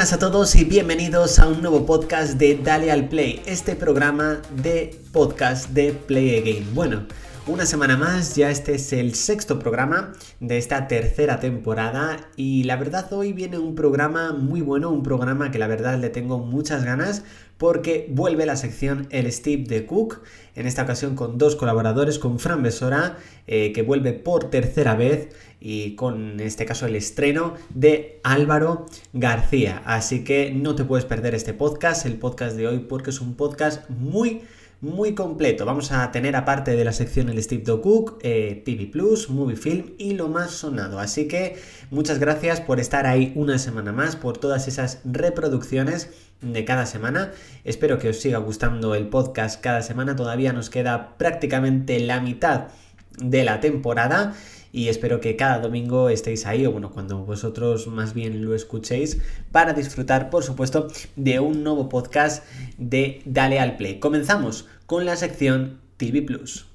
buenas a todos y bienvenidos a un nuevo podcast de Dale al Play, este programa de podcast de Play Again. Bueno, una semana más, ya este es el sexto programa de esta tercera temporada y la verdad hoy viene un programa muy bueno, un programa que la verdad le tengo muchas ganas porque vuelve la sección El Steve de Cook, en esta ocasión con dos colaboradores, con Fran Besora, eh, que vuelve por tercera vez, y con en este caso el estreno de Álvaro García. Así que no te puedes perder este podcast, el podcast de hoy, porque es un podcast muy muy completo. Vamos a tener aparte de la sección el Steve Do Cook, eh, TV Plus, Movie Film y lo más sonado. Así que muchas gracias por estar ahí una semana más, por todas esas reproducciones de cada semana. Espero que os siga gustando el podcast cada semana. Todavía nos queda prácticamente la mitad de la temporada y espero que cada domingo estéis ahí o bueno, cuando vosotros más bien lo escuchéis para disfrutar, por supuesto, de un nuevo podcast de Dale al Play. Comenzamos con la sección TV Plus.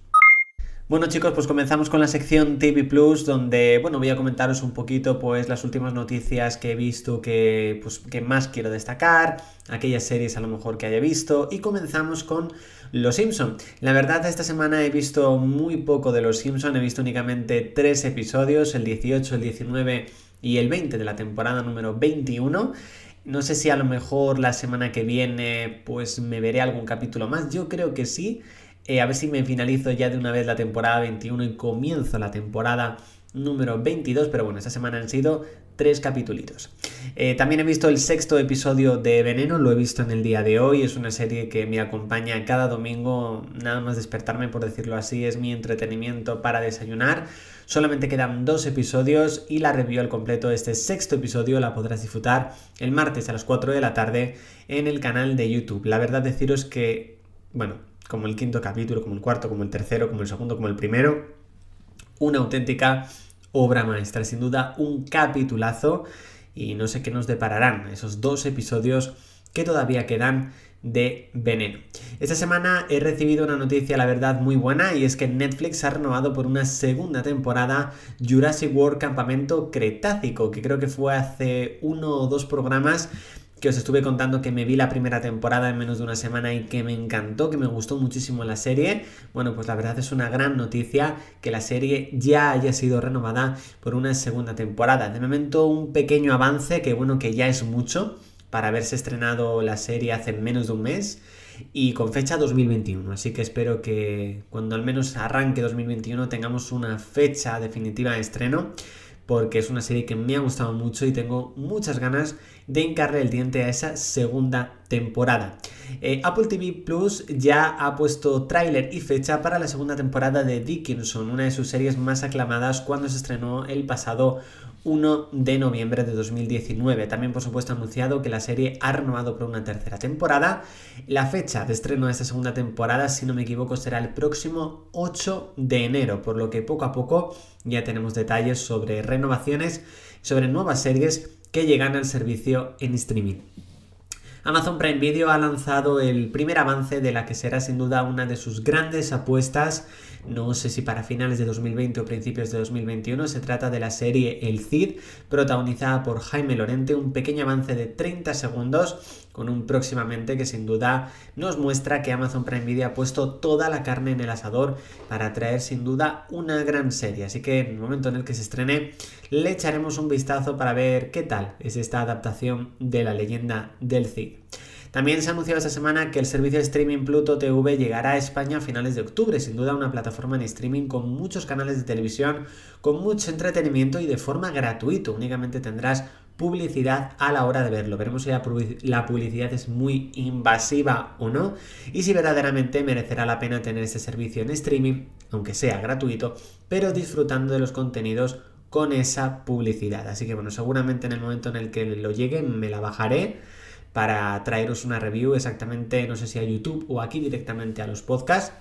Bueno chicos, pues comenzamos con la sección TV Plus donde, bueno, voy a comentaros un poquito pues las últimas noticias que he visto que, pues, que más quiero destacar, aquellas series a lo mejor que haya visto y comenzamos con Los Simpson. La verdad esta semana he visto muy poco de Los Simpson, he visto únicamente tres episodios, el 18, el 19 y el 20 de la temporada número 21. No sé si a lo mejor la semana que viene pues me veré algún capítulo más, yo creo que sí. Eh, a ver si me finalizo ya de una vez la temporada 21 y comienzo la temporada número 22, pero bueno, esta semana han sido tres capítulos. Eh, también he visto el sexto episodio de Veneno, lo he visto en el día de hoy, es una serie que me acompaña cada domingo, nada más despertarme por decirlo así, es mi entretenimiento para desayunar. Solamente quedan dos episodios y la review al completo de este sexto episodio la podrás disfrutar el martes a las 4 de la tarde en el canal de YouTube. La verdad deciros que, bueno, como el quinto capítulo, como el cuarto, como el tercero, como el segundo, como el primero. Una auténtica obra maestra, sin duda un capitulazo y no sé qué nos depararán esos dos episodios que todavía quedan de Veneno. Esta semana he recibido una noticia, la verdad, muy buena y es que Netflix ha renovado por una segunda temporada Jurassic World Campamento Cretácico, que creo que fue hace uno o dos programas que os estuve contando que me vi la primera temporada en menos de una semana y que me encantó, que me gustó muchísimo la serie. Bueno, pues la verdad es una gran noticia que la serie ya haya sido renovada por una segunda temporada. De momento un pequeño avance que bueno, que ya es mucho para haberse estrenado la serie hace menos de un mes y con fecha 2021. Así que espero que cuando al menos arranque 2021 tengamos una fecha definitiva de estreno porque es una serie que me ha gustado mucho y tengo muchas ganas de hincarle el diente a esa segunda temporada. Eh, Apple TV Plus ya ha puesto tráiler y fecha para la segunda temporada de Dickinson, una de sus series más aclamadas cuando se estrenó el pasado 1 de noviembre de 2019. También, por supuesto, ha anunciado que la serie ha renovado por una tercera temporada. La fecha de estreno de esta segunda temporada, si no me equivoco, será el próximo 8 de enero, por lo que poco a poco ya tenemos detalles sobre renovaciones, sobre nuevas series que llegan al servicio en streaming. Amazon Prime Video ha lanzado el primer avance de la que será sin duda una de sus grandes apuestas no sé si para finales de 2020 o principios de 2021, se trata de la serie El Cid, protagonizada por Jaime Lorente, un pequeño avance de 30 segundos con un próximamente que sin duda nos muestra que Amazon Prime Video ha puesto toda la carne en el asador para traer sin duda una gran serie. Así que en el momento en el que se estrene le echaremos un vistazo para ver qué tal es esta adaptación de la leyenda del Cid. También se ha anunciado esta semana que el servicio de streaming Pluto TV llegará a España a finales de octubre, sin duda una plataforma en streaming con muchos canales de televisión, con mucho entretenimiento y de forma gratuita. Únicamente tendrás publicidad a la hora de verlo. Veremos si la publicidad es muy invasiva o no y si verdaderamente merecerá la pena tener este servicio en streaming, aunque sea gratuito, pero disfrutando de los contenidos con esa publicidad. Así que bueno, seguramente en el momento en el que lo llegue me la bajaré para traeros una review exactamente, no sé si a YouTube o aquí directamente a los podcasts,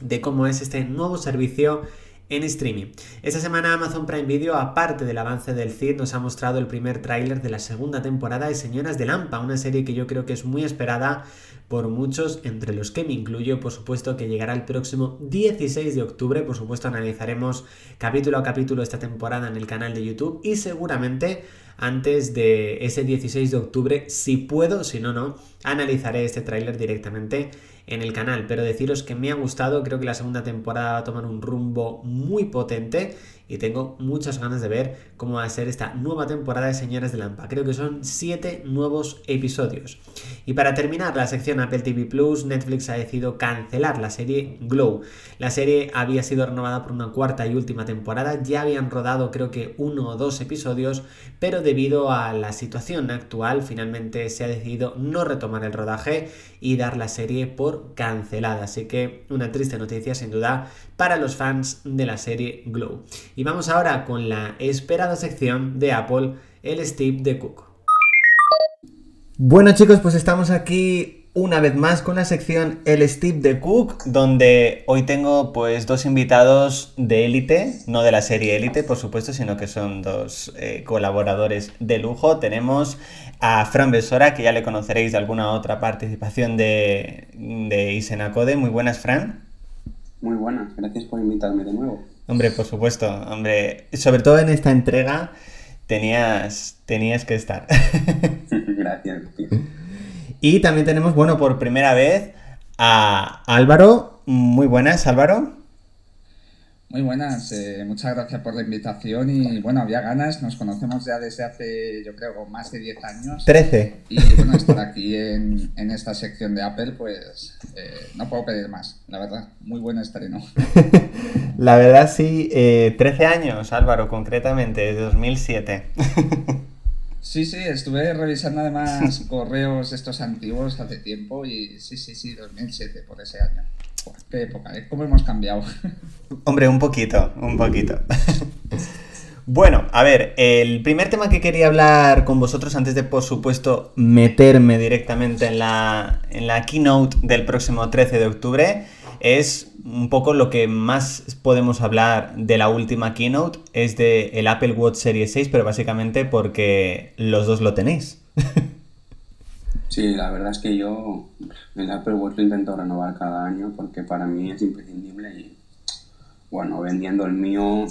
de cómo es este nuevo servicio en streaming. Esta semana Amazon Prime Video, aparte del avance del CID, nos ha mostrado el primer tráiler de la segunda temporada de Señoras de Lampa, una serie que yo creo que es muy esperada por muchos, entre los que me incluyo, por supuesto que llegará el próximo 16 de octubre, por supuesto analizaremos capítulo a capítulo esta temporada en el canal de YouTube y seguramente antes de ese 16 de octubre, si puedo, si no, no, analizaré este tráiler directamente en el canal, pero deciros que me ha gustado, creo que la segunda temporada va a tomar un rumbo muy potente y tengo muchas ganas de ver cómo va a ser esta nueva temporada de Señores de Lampa. Creo que son 7 nuevos episodios. Y para terminar la sección Apple TV Plus, Netflix ha decidido cancelar la serie Glow. La serie había sido renovada por una cuarta y última temporada, ya habían rodado creo que uno o dos episodios, pero debido a la situación actual finalmente se ha decidido no retomar el rodaje y dar la serie por cancelada. Así que una triste noticia sin duda para los fans de la serie Glow. Y vamos ahora con la esperada sección de Apple, el Steve de Cook. Bueno chicos, pues estamos aquí una vez más con la sección El Steve de Cook, donde hoy tengo pues dos invitados de élite, no de la serie élite por supuesto, sino que son dos eh, colaboradores de lujo. Tenemos a Fran Besora, que ya le conoceréis de alguna otra participación de, de Isenacode. Muy buenas, Fran. Muy buenas, gracias por invitarme de nuevo. Hombre, por supuesto, hombre, sobre todo en esta entrega tenías, tenías que estar. gracias. Y también tenemos, bueno, por primera vez a Álvaro. Muy buenas, Álvaro. Muy buenas, eh, muchas gracias por la invitación y bueno, había ganas, nos conocemos ya desde hace yo creo más de 10 años. 13. Y bueno, estar aquí en, en esta sección de Apple pues eh, no puedo pedir más, la verdad, muy buen estreno. la verdad sí, eh, 13 años Álvaro concretamente, desde 2007. Sí, sí, estuve revisando además correos estos antiguos hace tiempo y sí, sí, sí, 2007 por ese año. qué época, ¿eh? ¿Cómo hemos cambiado? Hombre, un poquito, un poquito. Bueno, a ver, el primer tema que quería hablar con vosotros antes de, por supuesto, meterme directamente en la, en la keynote del próximo 13 de octubre es un poco lo que más podemos hablar de la última keynote, es de el Apple Watch Series 6, pero básicamente porque los dos lo tenéis. Sí, la verdad es que yo el Apple Watch lo intento renovar cada año porque para mí es imprescindible y bueno, vendiendo el mío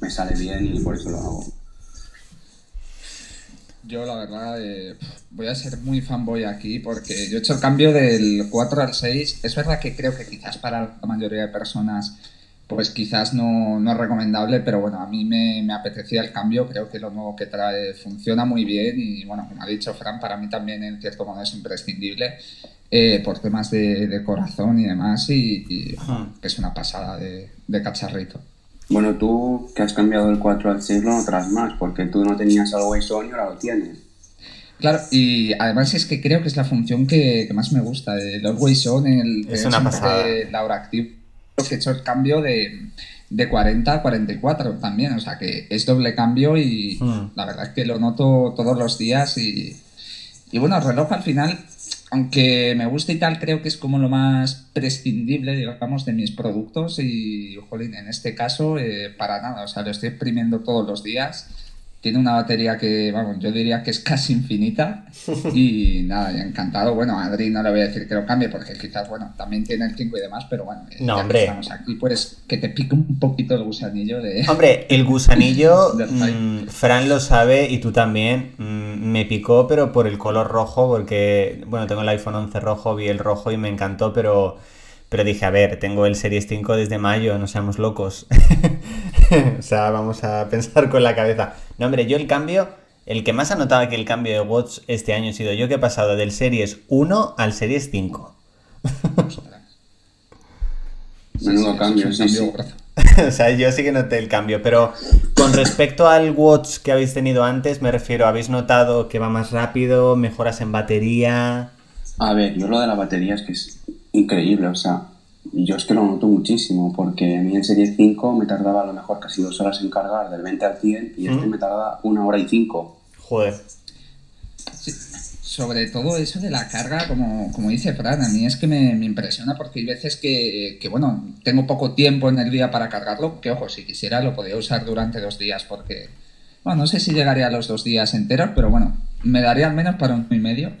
me sale bien y por eso lo hago. Yo la verdad eh, voy a ser muy fanboy aquí porque yo he hecho el cambio del 4 al 6. Es verdad que creo que quizás para la mayoría de personas pues quizás no, no es recomendable, pero bueno, a mí me, me, apetecía el cambio, creo que lo nuevo que trae funciona muy bien y bueno, como ha dicho Fran, para mí también en cierto modo es imprescindible eh, por temas de, de, corazón y demás y, y es una pasada de, de cacharrito. Bueno, tú que has cambiado del 4 al 6 lo notarás más, porque tú no tenías Always On y ahora lo tienes. Claro, y además es que creo que es la función que, que más me gusta, el Always On, el, es una pasada. la hora activa, que he hecho el cambio de, de 40 a 44 también, o sea que es doble cambio y Hmm. la verdad es que lo noto todos los días y, y bueno, el reloj al final aunque me gusta y tal, creo que es como lo más prescindible, digamos, de mis productos y, jolín, en este caso, eh, para nada, o sea, lo estoy exprimiendo todos los días. Tiene una batería que, vamos, yo diría que es casi infinita y nada, ya encantado. Bueno, a Adri no le voy a decir que lo cambie porque quizás, bueno, también tiene el 5 y demás, pero bueno, No, ya hombre. que estamos aquí, pues que te pique un poquito el gusanillo de... Hombre, el gusanillo, mm, Fran lo sabe y tú también, mm, me picó, pero por el color rojo, porque, bueno, tengo el iPhone 11 rojo, vi el rojo y me encantó, pero, pero dije, a ver, tengo el Series 5 desde mayo, no seamos locos. o sea, vamos a pensar con la cabeza. No, hombre, yo el cambio, el que más ha notado que el cambio de Watch este año he sido yo, que he pasado del Series 1 al Series 5. Ostras. Menudo sí, cambio, sí, cambio sí. o sea, yo sí que noté el cambio, pero con respecto al Watch que habéis tenido antes, me refiero, ¿habéis notado que va más rápido, mejoras en batería? A ver, yo lo de la batería es que es increíble, o sea, yo es que lo noto muchísimo, porque a mí el Serie 5 me tardaba a lo mejor casi dos horas en cargar del 20 al 100 y este Mm. me tarda una hora y cinco. Joder. Sí, sobre todo eso de la carga, como, como dice Fran, a mí es que me, impresiona porque hay veces que, que, bueno, tengo poco tiempo en el día para cargarlo, que ojo, si quisiera lo podría usar durante dos días porque, bueno, no sé si llegaría a los dos días enteros, pero bueno, me daría al menos para un y medio.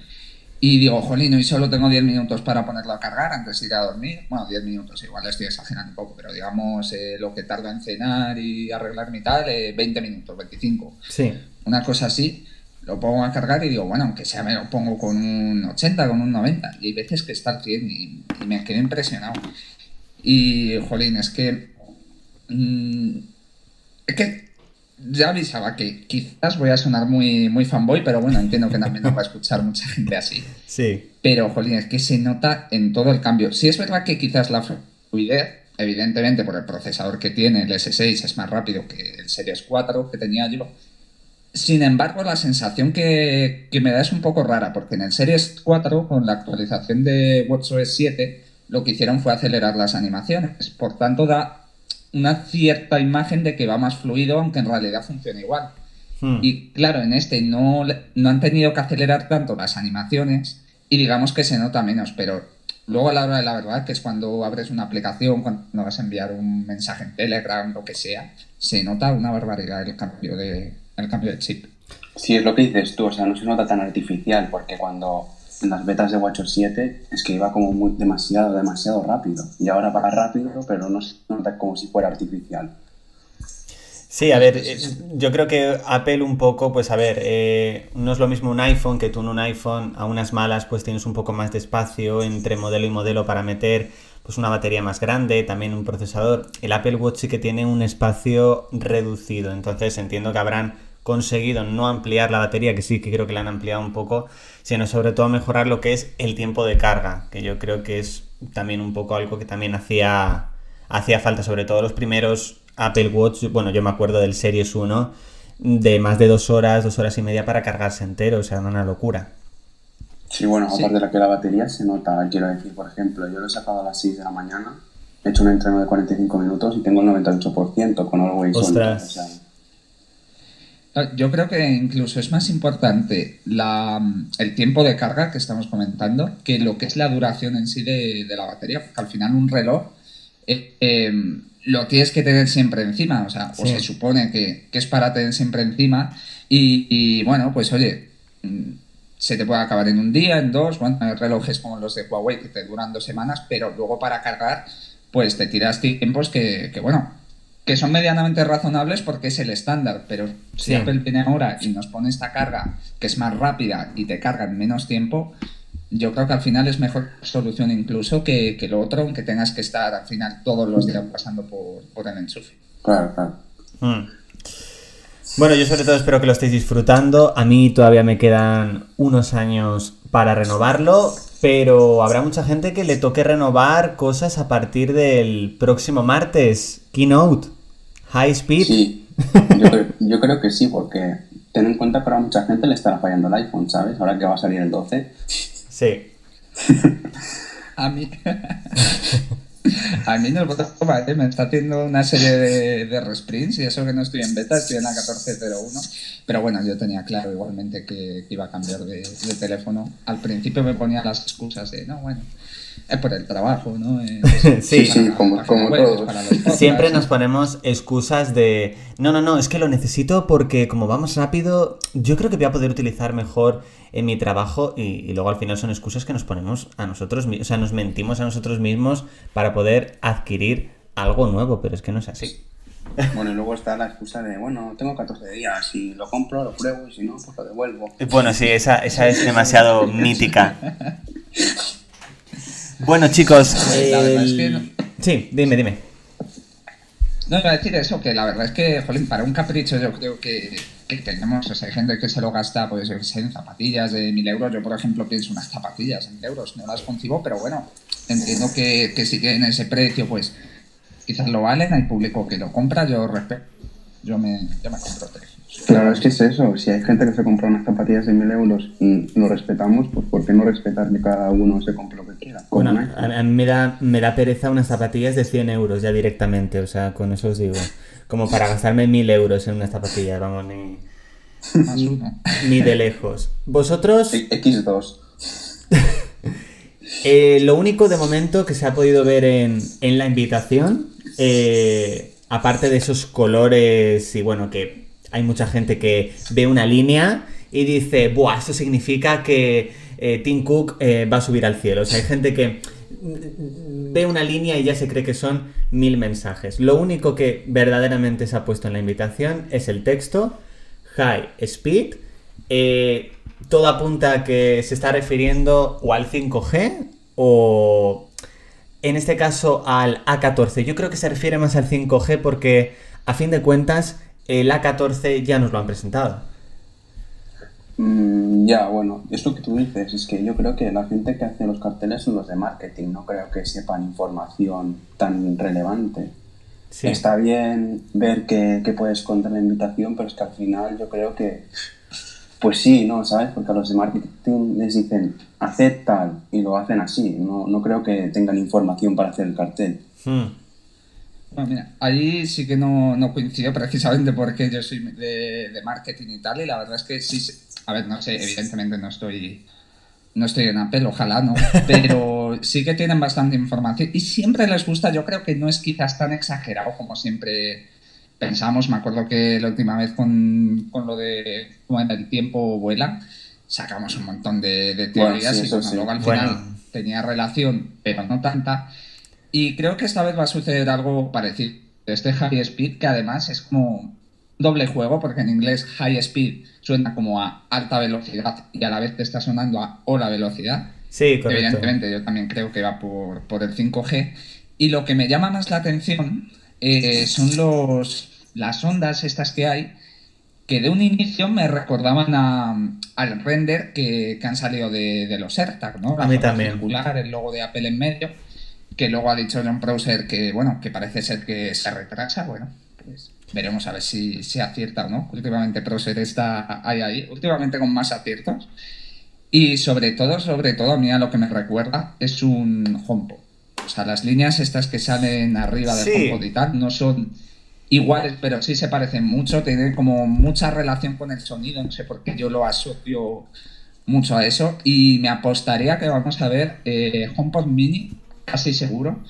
Y digo, jolín, hoy solo tengo 10 minutos para ponerlo a cargar antes de ir a dormir. Bueno, 10 minutos, igual estoy exagerando un poco, pero digamos eh, lo que tarda en cenar y arreglar mi tal, 20 minutos, 25. Sí. Una cosa así lo pongo a cargar y digo, bueno, aunque sea me lo pongo con un 80, con un 90. Y hay veces que está al 100 y, me quedo impresionado. Y, jolín, es que... Mm, es que ya avisaba que quizás voy a sonar muy, muy fanboy, pero bueno, entiendo que también no va a escuchar mucha gente así. Sí. Pero, jolín, es que se nota en todo el cambio. Sí es verdad que quizás la fluidez, evidentemente por el procesador que tiene, el S6 es más rápido que el Series 4 que tenía yo, sin embargo, la sensación que, me da es un poco rara, porque en el Series 4, con la actualización de WatchOS 7, lo que hicieron fue acelerar las animaciones. Por tanto, da una cierta imagen de que va más fluido, aunque en realidad funciona igual. Hmm. Y claro, en este no, no han tenido que acelerar tanto las animaciones y digamos que se nota menos, pero luego a la hora de la verdad, que es cuando abres una aplicación, cuando vas a enviar un mensaje en Telegram, lo que sea, se nota una barbaridad el cambio de, el cambio de chip. Sí, es lo que dices tú, o sea, no se nota tan artificial, porque cuando en las betas de WatchOS 7 es que iba como demasiado, demasiado rápido. Y ahora va rápido, pero no se nota como si fuera artificial. Sí, a ver, eh, yo creo que Apple un poco, pues a ver, eh, no es lo mismo un iPhone que tú en un iPhone a unas malas pues tienes un poco más de espacio entre modelo y modelo para meter pues una batería más grande, también un procesador. El Apple Watch sí que tiene un espacio reducido, entonces entiendo que habrán conseguido no ampliar la batería, que sí que creo que la han ampliado un poco, sino sobre todo mejorar lo que es el tiempo de carga, que yo creo que es también un poco algo que también hacía, hacía falta, sobre todo los primeros Apple Watch, bueno, yo me acuerdo del Series 1, de más de dos horas, dos horas y media para cargarse entero, o sea, una locura. Sí, bueno, aparte de la que la batería se nota, quiero decir, por ejemplo, yo lo he sacado a las 6 de la mañana, he hecho un entreno de 45 minutos y tengo el 98% con Always Ostras. Ah, yo creo que incluso es más importante la, el tiempo de carga que estamos comentando que lo que es la duración en sí de, la batería, porque al final un reloj eh, em, lo tienes que tener siempre encima, o sea, o se supone que, es para tener siempre encima y, y bueno, pues oye, se te puede acabar en un día, en dos, bueno, relojes como los de Huawei que te duran dos semanas, pero luego para cargar, pues te tiras tiempos que, que bueno, que son medianamente razonables porque es el estándar, pero si Apple viene ahora y nos pone esta carga que es más rápida y te carga en menos tiempo, yo creo que al final es mejor solución incluso que, que lo otro, aunque tengas que estar al final todos los días pasando por, por el enchufe. Claro, claro. Hmm. Bueno, yo sobre todo espero que lo estéis disfrutando. A mí todavía me quedan unos años para renovarlo, pero habrá mucha gente que le toque renovar cosas a partir del próximo martes. Keynote, High Speed. Sí, yo creo, que sí, porque ten en cuenta que ahora mucha gente le estará fallando el iPhone, ¿sabes? Ahora que va a salir el 12. Sí. a mí. A mí no ¿eh? me está haciendo una serie de, de resprints y eso que no estoy en beta, estoy en la 14.01. Pero bueno, yo tenía claro igualmente que, iba a cambiar de, teléfono. Al principio me ponía las excusas de, no, bueno, es por el trabajo, ¿no? sí, sí, como, como todos. Siempre nos ponemos excusas de, no, no, no, es que lo necesito porque como vamos rápido, yo creo que voy a poder utilizar mejor en mi trabajo y, luego al final son excusas que nos ponemos a nosotros mismos, o sea, nos mentimos a nosotros mismos para poder adquirir algo nuevo, pero es que no es así. Bueno, y luego está la excusa de, bueno, tengo 14 días, si lo compro, lo pruebo y si no, pues lo devuelvo. Bueno, sí, esa, esa es demasiado mítica. Bueno, chicos. Sí, dime, dime. No, iba a decir eso, que la verdad es que, jolín, para un capricho yo creo que, que tenemos, o sea, hay gente que se lo gasta, pues, en zapatillas de mil euros. Yo, por ejemplo, pienso unas zapatillas en euros, no las concibo, pero bueno, entiendo que, que si en ese precio, pues, quizás lo valen, hay público que lo compra, yo respeto, yo me, yo me compro tres. Claro, es que es eso. Si hay gente que se compra unas zapatillas de mil euros y lo respetamos, pues ¿por qué no respetar que cada uno se compre lo que quiera? Bueno, a, mí me da, me da pereza unas zapatillas de 100 euros ya directamente, o sea, con eso os digo. Como para gastarme mil euros en unas zapatillas, vamos, ni... Uno. Ni de lejos. Vosotros... X2. Eh, lo único de momento que se ha podido ver en, en la invitación, eh, aparte de esos colores y bueno, que hay mucha gente que ve una línea y dice, Buah, esto significa que eh, Tim Cook va a subir al cielo. O sea, hay gente que ve una línea y ya se cree que son mil mensajes. Lo único que verdaderamente se ha puesto en la invitación es el texto, High Speed. todo apunta que se está refiriendo o al 5G o en este caso al A14. Yo creo que se refiere más al 5G porque a fin de cuentas el A14 ya nos lo han presentado. Mm, ya, bueno, es lo que tú dices, es que yo creo que la gente que hace los carteles son los de marketing, no creo que sepan información tan relevante. Está bien ver qué, qué puedes contar la invitación, pero es que al final yo creo que pues sí, ¿no? ¿Sabes? Porque a los de marketing les dicen, haced tal, y lo hacen así. No, no creo que tengan información para hacer el cartel. Hmm. Bueno, mira, ahí sí que no, no coincido precisamente porque yo soy de, de, marketing y tal, y la verdad es que sí, a ver, no sé, evidentemente no estoy, no estoy en Apple, ojalá no, pero sí que tienen bastante información y siempre les gusta, yo creo que no es quizás tan exagerado como siempre pensamos, me acuerdo que la última vez con, con lo de en el tiempo vuela, sacamos un montón de, teorías y luego al final tenía relación, pero no tanta. Y creo que esta vez va a suceder algo parecido. Este High Speed, que además es como doble juego, porque en inglés High Speed suena como a alta velocidad y a la vez te está sonando a hola velocidad. Sí, correcto. Evidentemente, yo también creo que va por, por el 5G. Y lo que me llama más la atención eh, son los, las ondas estas que hay, que de un inicio me recordaban al render que, han salido de, los AirTag, ¿no? a mí también. Circular, el logo de Apple en medio, que luego ha dicho John Browser que, bueno, que parece ser que se retrasa, bueno, pues veremos a ver si se acierta o no. Últimamente Browser está ahí, ahí, últimamente con más aciertos. Y sobre todo, sobre todo, a mí a lo que me recuerda es un HomePod. O sea, las líneas estas que salen arriba del HomePod y tal no son iguales, pero sí se parecen mucho, tienen como mucha relación con el sonido, no sé por qué yo lo asocio mucho a eso y me apostaría que vamos a ver eh, HomePod Mini, casi seguro,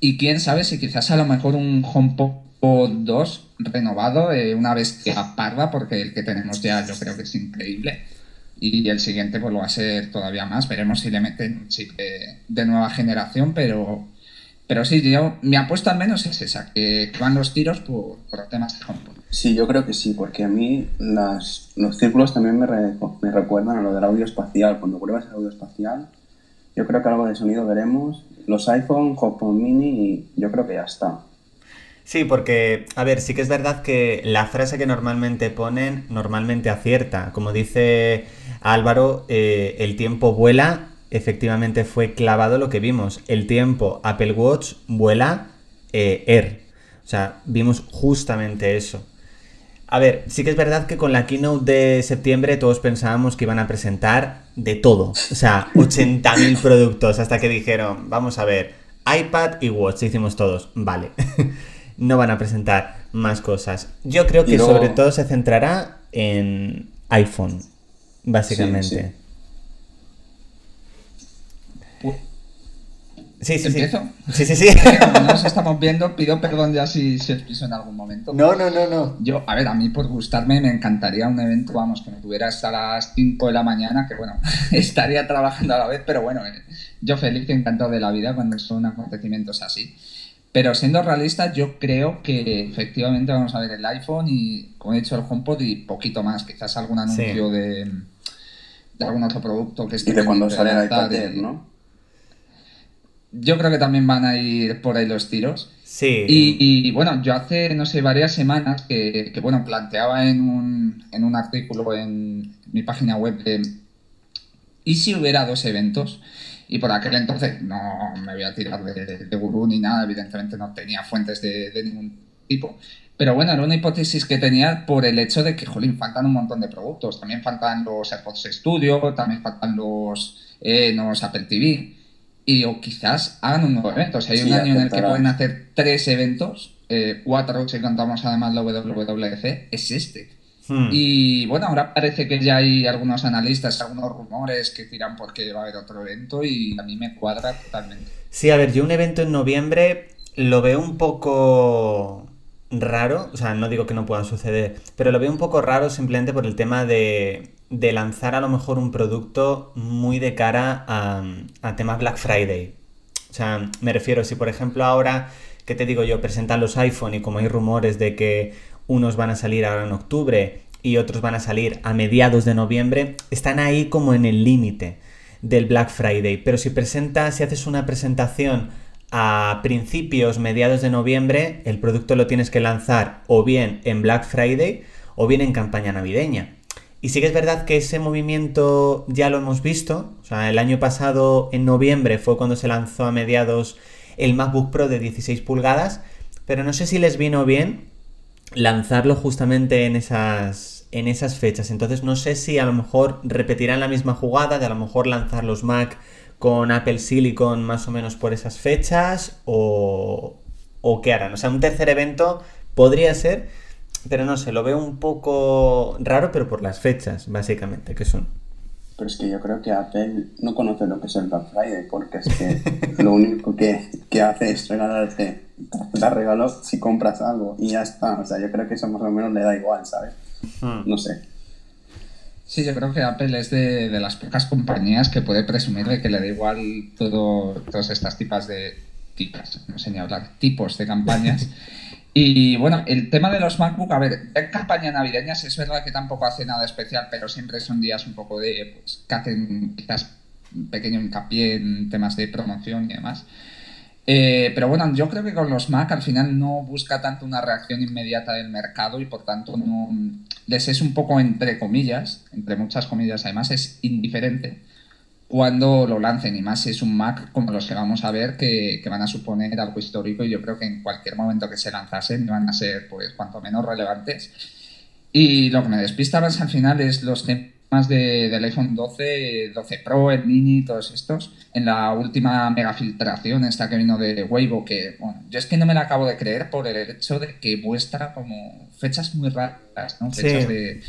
y quién sabe si quizás a lo mejor un HomePod 2 renovado, eh, una bestia parda, porque el que tenemos ya yo creo que es increíble. Y el siguiente pues lo va a ser todavía más. Veremos si le meten un chip de nueva generación, pero pero sí, yo, mi apuesta al menos es esa, que, van los tiros por, por temas de HomePod. Sí, yo creo que sí, porque a mí las, los círculos también me, me recuerdan a lo del audio espacial. Cuando pruebas el audio espacial, yo creo que algo de sonido veremos. Los iPhone, HomePod Mini y yo creo que ya está. Sí, porque, a ver, sí que es verdad que la frase que normalmente ponen normalmente acierta. Como dice Álvaro, eh, el tiempo vuela efectivamente fue clavado lo que vimos. El tiempo Apple Watch vuela eh, Air. O sea, vimos justamente eso. A ver, sí que es verdad que con la keynote de septiembre todos pensábamos que iban a presentar de todo. O sea, 80.000 productos hasta que dijeron, vamos a ver, iPad y Watch, hicimos todos. Vale. no van a presentar más cosas. Yo creo que sobre todo se centrará en iPhone, básicamente. Sí, sí, ¿Empiezo? sí. Sí, sí, no nos estamos viendo, pido perdón ya si, se os piso en algún momento. No, no, no, no. Yo, a ver, a mí por gustarme me encantaría un evento, vamos, que me tuviera hasta las 5 de la mañana, que bueno, estaría trabajando a la vez, pero bueno, eh, yo feliz y encantado de la vida cuando son acontecimientos así. Pero siendo realista, yo creo que efectivamente vamos a ver el iPhone y, como he dicho, el HomePod y poquito más, quizás algún anuncio de, de, algún otro producto que esté... Y de cuando sale el iPad, ¿no? Yo creo que también van a ir por ahí los tiros. Sí. Y, bueno, yo hace, no sé, varias semanas que, bueno, planteaba en un, en un artículo en mi página web de ¿y si hubiera dos eventos? Y por aquel entonces no me voy a tirar de, gurú ni nada, evidentemente no tenía fuentes de, ningún tipo. Pero bueno, era una hipótesis que tenía por el hecho de que, jolín, faltan un montón de productos. También faltan los AirPods Studio, también faltan los, eh, los Apple TV y o quizás hagan un nuevo evento. O sea, hay un año en el que pueden hacer tres eventos, eh, cuatro si contamos además la WWDC, es este. Hmm. Y bueno, ahora parece que ya hay algunos analistas, algunos rumores que tiran porque va a haber otro evento y a mí me cuadra totalmente. Sí, a ver, yo un evento en noviembre lo veo un poco raro, o sea, no digo que no pueda suceder, pero lo veo un poco raro simplemente por el tema de, de lanzar a lo mejor un producto muy de cara a, a tema Black Friday. O sea, me refiero, si por ejemplo ahora, ¿qué te digo yo? Presentan los iPhone y como hay rumores de que unos van a salir ahora en octubre y otros van a salir a mediados de noviembre, están ahí como en el límite del Black Friday. Pero si presentas, si haces una presentación a principios, mediados de noviembre, el producto lo tienes que lanzar o bien en Black Friday o bien en campaña navideña. Y sí que es verdad que ese movimiento ya lo hemos visto. O sea, el año pasado, en noviembre, fue cuando se lanzó a mediados el MacBook Pro de 16 pulgadas. Pero no sé si les vino bien lanzarlo justamente en esas, en esas fechas. Entonces no sé si a lo mejor repetirán la misma jugada de a lo mejor lanzar los Mac con Apple Silicon más o menos por esas fechas o, o qué harán. O sea, un tercer evento podría ser, pero no sé, lo veo un poco raro, pero por las fechas, básicamente, que son. Pero es que yo creo que Apple no conoce lo que es el Black Friday, porque es que lo único que, que hace es regalarte, te regalo si compras algo y ya está. O sea, yo creo que eso más o menos le da igual, ¿sabes? Hmm. No sé. Sí, yo creo que Apple es de, de, las pocas compañías que puede presumir de que le da igual todo, todas estas tipas de tipas, no sé ni hablar, tipos de campañas. Y bueno, el tema de los MacBook, a ver, en campaña navideñas es verdad que tampoco hace nada especial, pero siempre son días un poco de, pues, que hacen quizás pequeño hincapié en temas de promoción y demás. Eh, pero bueno, yo creo que con los Mac al final no busca tanto una reacción inmediata del mercado y por tanto no les es un poco entre comillas, entre muchas comillas además, es indiferente cuando lo lancen y más es un Mac como los que vamos a ver que, van a suponer algo histórico y yo creo que en cualquier momento que se lanzasen van a ser pues cuanto menos relevantes. Y lo que me despista más al final es los temas de, del iPhone 12, 12 Pro, el Mini, todos estos. En la última megafiltración esta que vino de Weibo que bueno, yo es que no me la acabo de creer por el hecho de que muestra como fechas muy raras, ¿no? Fechas de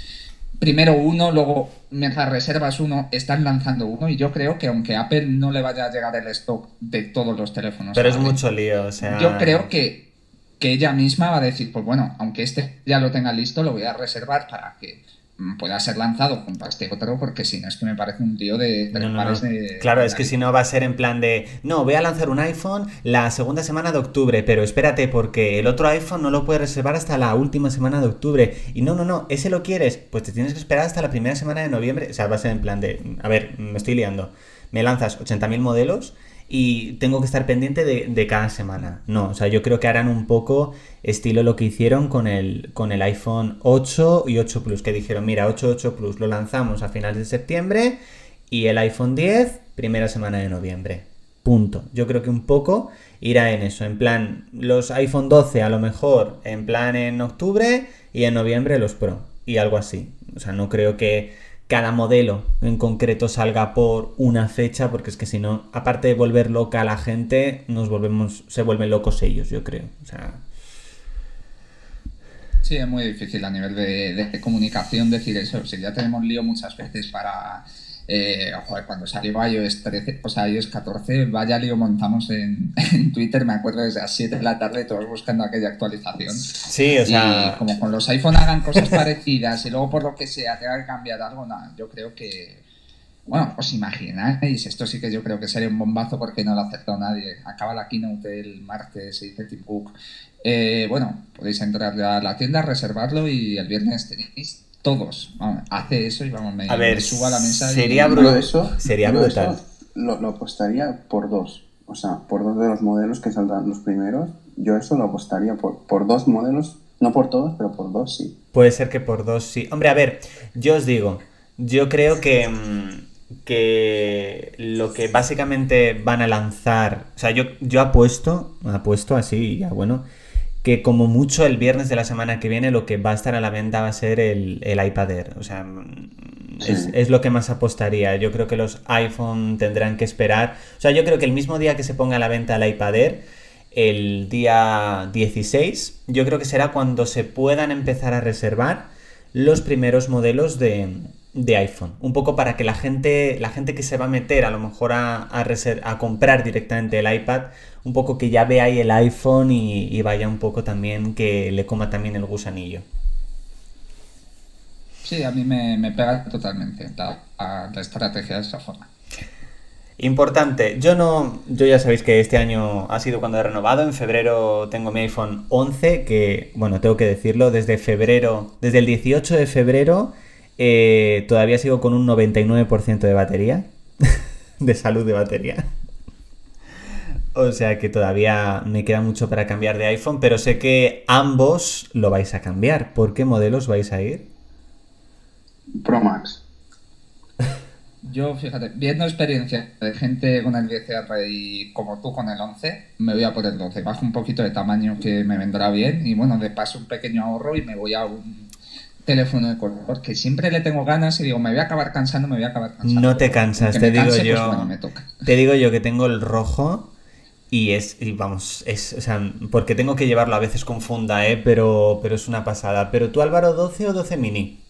primero uno, luego mientras reservas uno, están lanzando uno y yo creo que aunque Apple no le vaya a llegar el stock de todos los teléfonos. Pero es mucho lío, o sea... Yo creo que, que ella misma va a decir, pues bueno, aunque este ya lo tenga listo, lo voy a reservar para que pueda ser lanzado junto a este otro, porque si no es que me parece un tío de, de Claro, es que si no va a ser en plan de, no, voy a lanzar un iPhone la segunda semana de octubre, pero espérate, porque el otro iPhone no lo puedes reservar hasta la última semana de octubre. Y no, no, no, ese lo quieres, pues te tienes que esperar hasta la primera semana de noviembre. O sea, va a ser en plan de, a ver, me estoy liando. Me lanzas 80.000 modelos y tengo que estar pendiente de, cada semana. No, o sea, yo creo que harán un poco estilo lo que hicieron con el, con el iPhone 8 y 8 Plus, que dijeron, mira, 8, 8 Plus lo lanzamos a finales de septiembre y el iPhone 10 primera semana de noviembre. Punto. Yo creo que un poco irá en eso, en plan, los iPhone 12 a lo mejor en plan en octubre y en noviembre los Pro y algo así. O sea, no creo que cada modelo en concreto salga por una fecha, porque es que si no, aparte de volver loca a la gente, nos volvemos, se vuelven locos ellos, yo creo. O sea. Sí, es muy difícil a nivel de, de comunicación decir eso. Si ya tenemos lío muchas veces para eh, joder, cuando salió iOS 13, o sea, iOS 14, vaya lío montamos en, Twitter, me acuerdo desde las 7 de la tarde todos buscando aquella actualización. Sí, o sea... Y como con los iPhone hagan cosas parecidas y luego por lo que sea tenga que cambiar algo, nada, yo creo que... Bueno, os imagináis, esto sí que yo creo que sería un bombazo porque no lo ha aceptado nadie. Acaba la keynote el martes y dice Tim Cook. Eh, bueno, podéis entrar a la tienda, reservarlo y el viernes tenéis todos. hace eso y vamos, me, a ver, suba a la mesa sería y... eso, sería brutal. lo, lo, apostaría por dos. O sea, por dos de los modelos que saldrán los primeros. Yo eso lo apostaría por, por dos modelos. No por todos, pero por dos sí. Puede ser que por dos sí. Hombre, a ver, yo os digo, yo creo que, mm, que lo que básicamente van a lanzar, o sea, yo, yo apuesto, apuesto así, ya bueno, que como mucho el viernes de la semana que viene lo que va a estar a la venta va a ser el, el iPad Air. O sea, es, lo que más apostaría. Yo creo que los iPhone tendrán que esperar. O sea, yo creo que el mismo día que se ponga a la venta el iPad Air, el día 16, yo creo que será cuando se puedan empezar a reservar los primeros modelos de, de iPhone. Un poco para que la gente, la gente que se va a meter a lo mejor a, a, comprar directamente el iPad, un poco que ya vea ahí el iPhone y, vaya un poco también que le coma también el gusanillo. Sí, a mí me, pega totalmente la, la, estrategia de esa forma. Importante, yo no, yo ya sabéis que este año ha sido cuando he renovado, en febrero tengo mi iPhone 11, que bueno, tengo que decirlo, desde febrero, desde el 18 de febrero eh, todavía sigo con un 99% de batería. de salud de batería. O sea que todavía me queda mucho para cambiar de iPhone, pero sé que ambos lo vais a cambiar. ¿Por qué modelos vais a ir? Pro Max. Yo, fíjate, viendo experiencia de gente con el 10R y como tú con el 11, me voy a por el 12. Bajo un poquito de tamaño que me vendrá bien y bueno, de paso un pequeño ahorro y me voy a un teléfono de color, que siempre le tengo ganas y digo, me voy a acabar cansando, me voy a acabar cansando. No te cansas, te digo pues, yo. Te digo yo que tengo el rojo y es, y vamos, es, o sea, porque tengo que llevarlo a veces con funda, ¿eh? pero, pero es una pasada. Pero tú, Álvaro, 12 o 12 mini?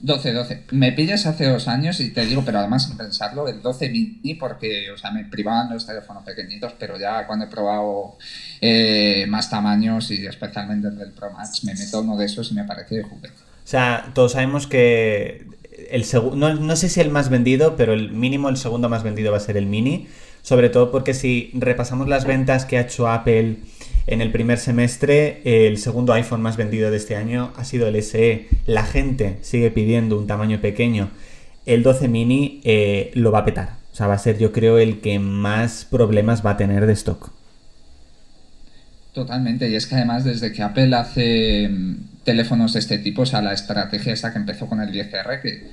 12, 12. Me pillas hace dos años y te digo, pero además sin pensarlo, el 12 mini porque, o sea, me privaban los teléfonos pequeñitos, pero ya cuando he probado eh, más tamaños y especialmente el del Pro Max, me meto uno de esos y me parece de juguete. O sea, todos sabemos que el segundo, no, sé si el más vendido, pero el mínimo, el segundo más vendido va a ser el mini, sobre todo porque si repasamos las ventas que ha hecho Apple en el primer semestre, el segundo iPhone más vendido de este año ha sido el SE. La gente sigue pidiendo un tamaño pequeño. El 12 mini eh, lo va a petar. O sea, va a ser yo creo el que más problemas va a tener de stock. Totalmente. Y es que además desde que Apple hace mm, teléfonos de este tipo, o sea, la estrategia esa que empezó con el 10R, que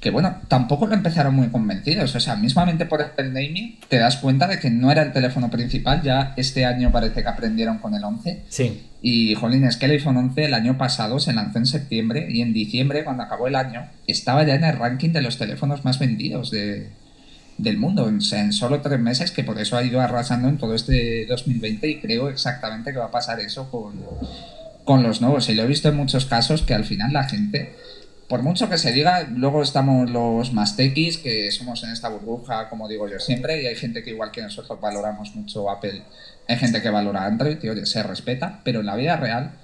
que bueno, tampoco lo empezaron muy convencidos. O sea, mismamente por el naming te das cuenta de que no era el teléfono principal. Ya este año parece que aprendieron con el 11. Sí. Y, jolín, es que el iPhone 11 el año pasado se lanzó en septiembre y en diciembre, cuando acabó el año, estaba ya en el ranking de los teléfonos más vendidos de, del mundo. O sea, en solo tres meses, que por eso ha ido arrasando en todo este 2020 y creo exactamente que va a pasar eso con, con los nuevos. Y lo he visto en muchos casos que al final la gente por mucho que se diga, luego estamos los más tequis, que somos en esta burbuja, como digo yo siempre, y hay gente que igual que nosotros valoramos mucho Apple, hay gente que valora Android, y oye, se respeta, pero en la vida real,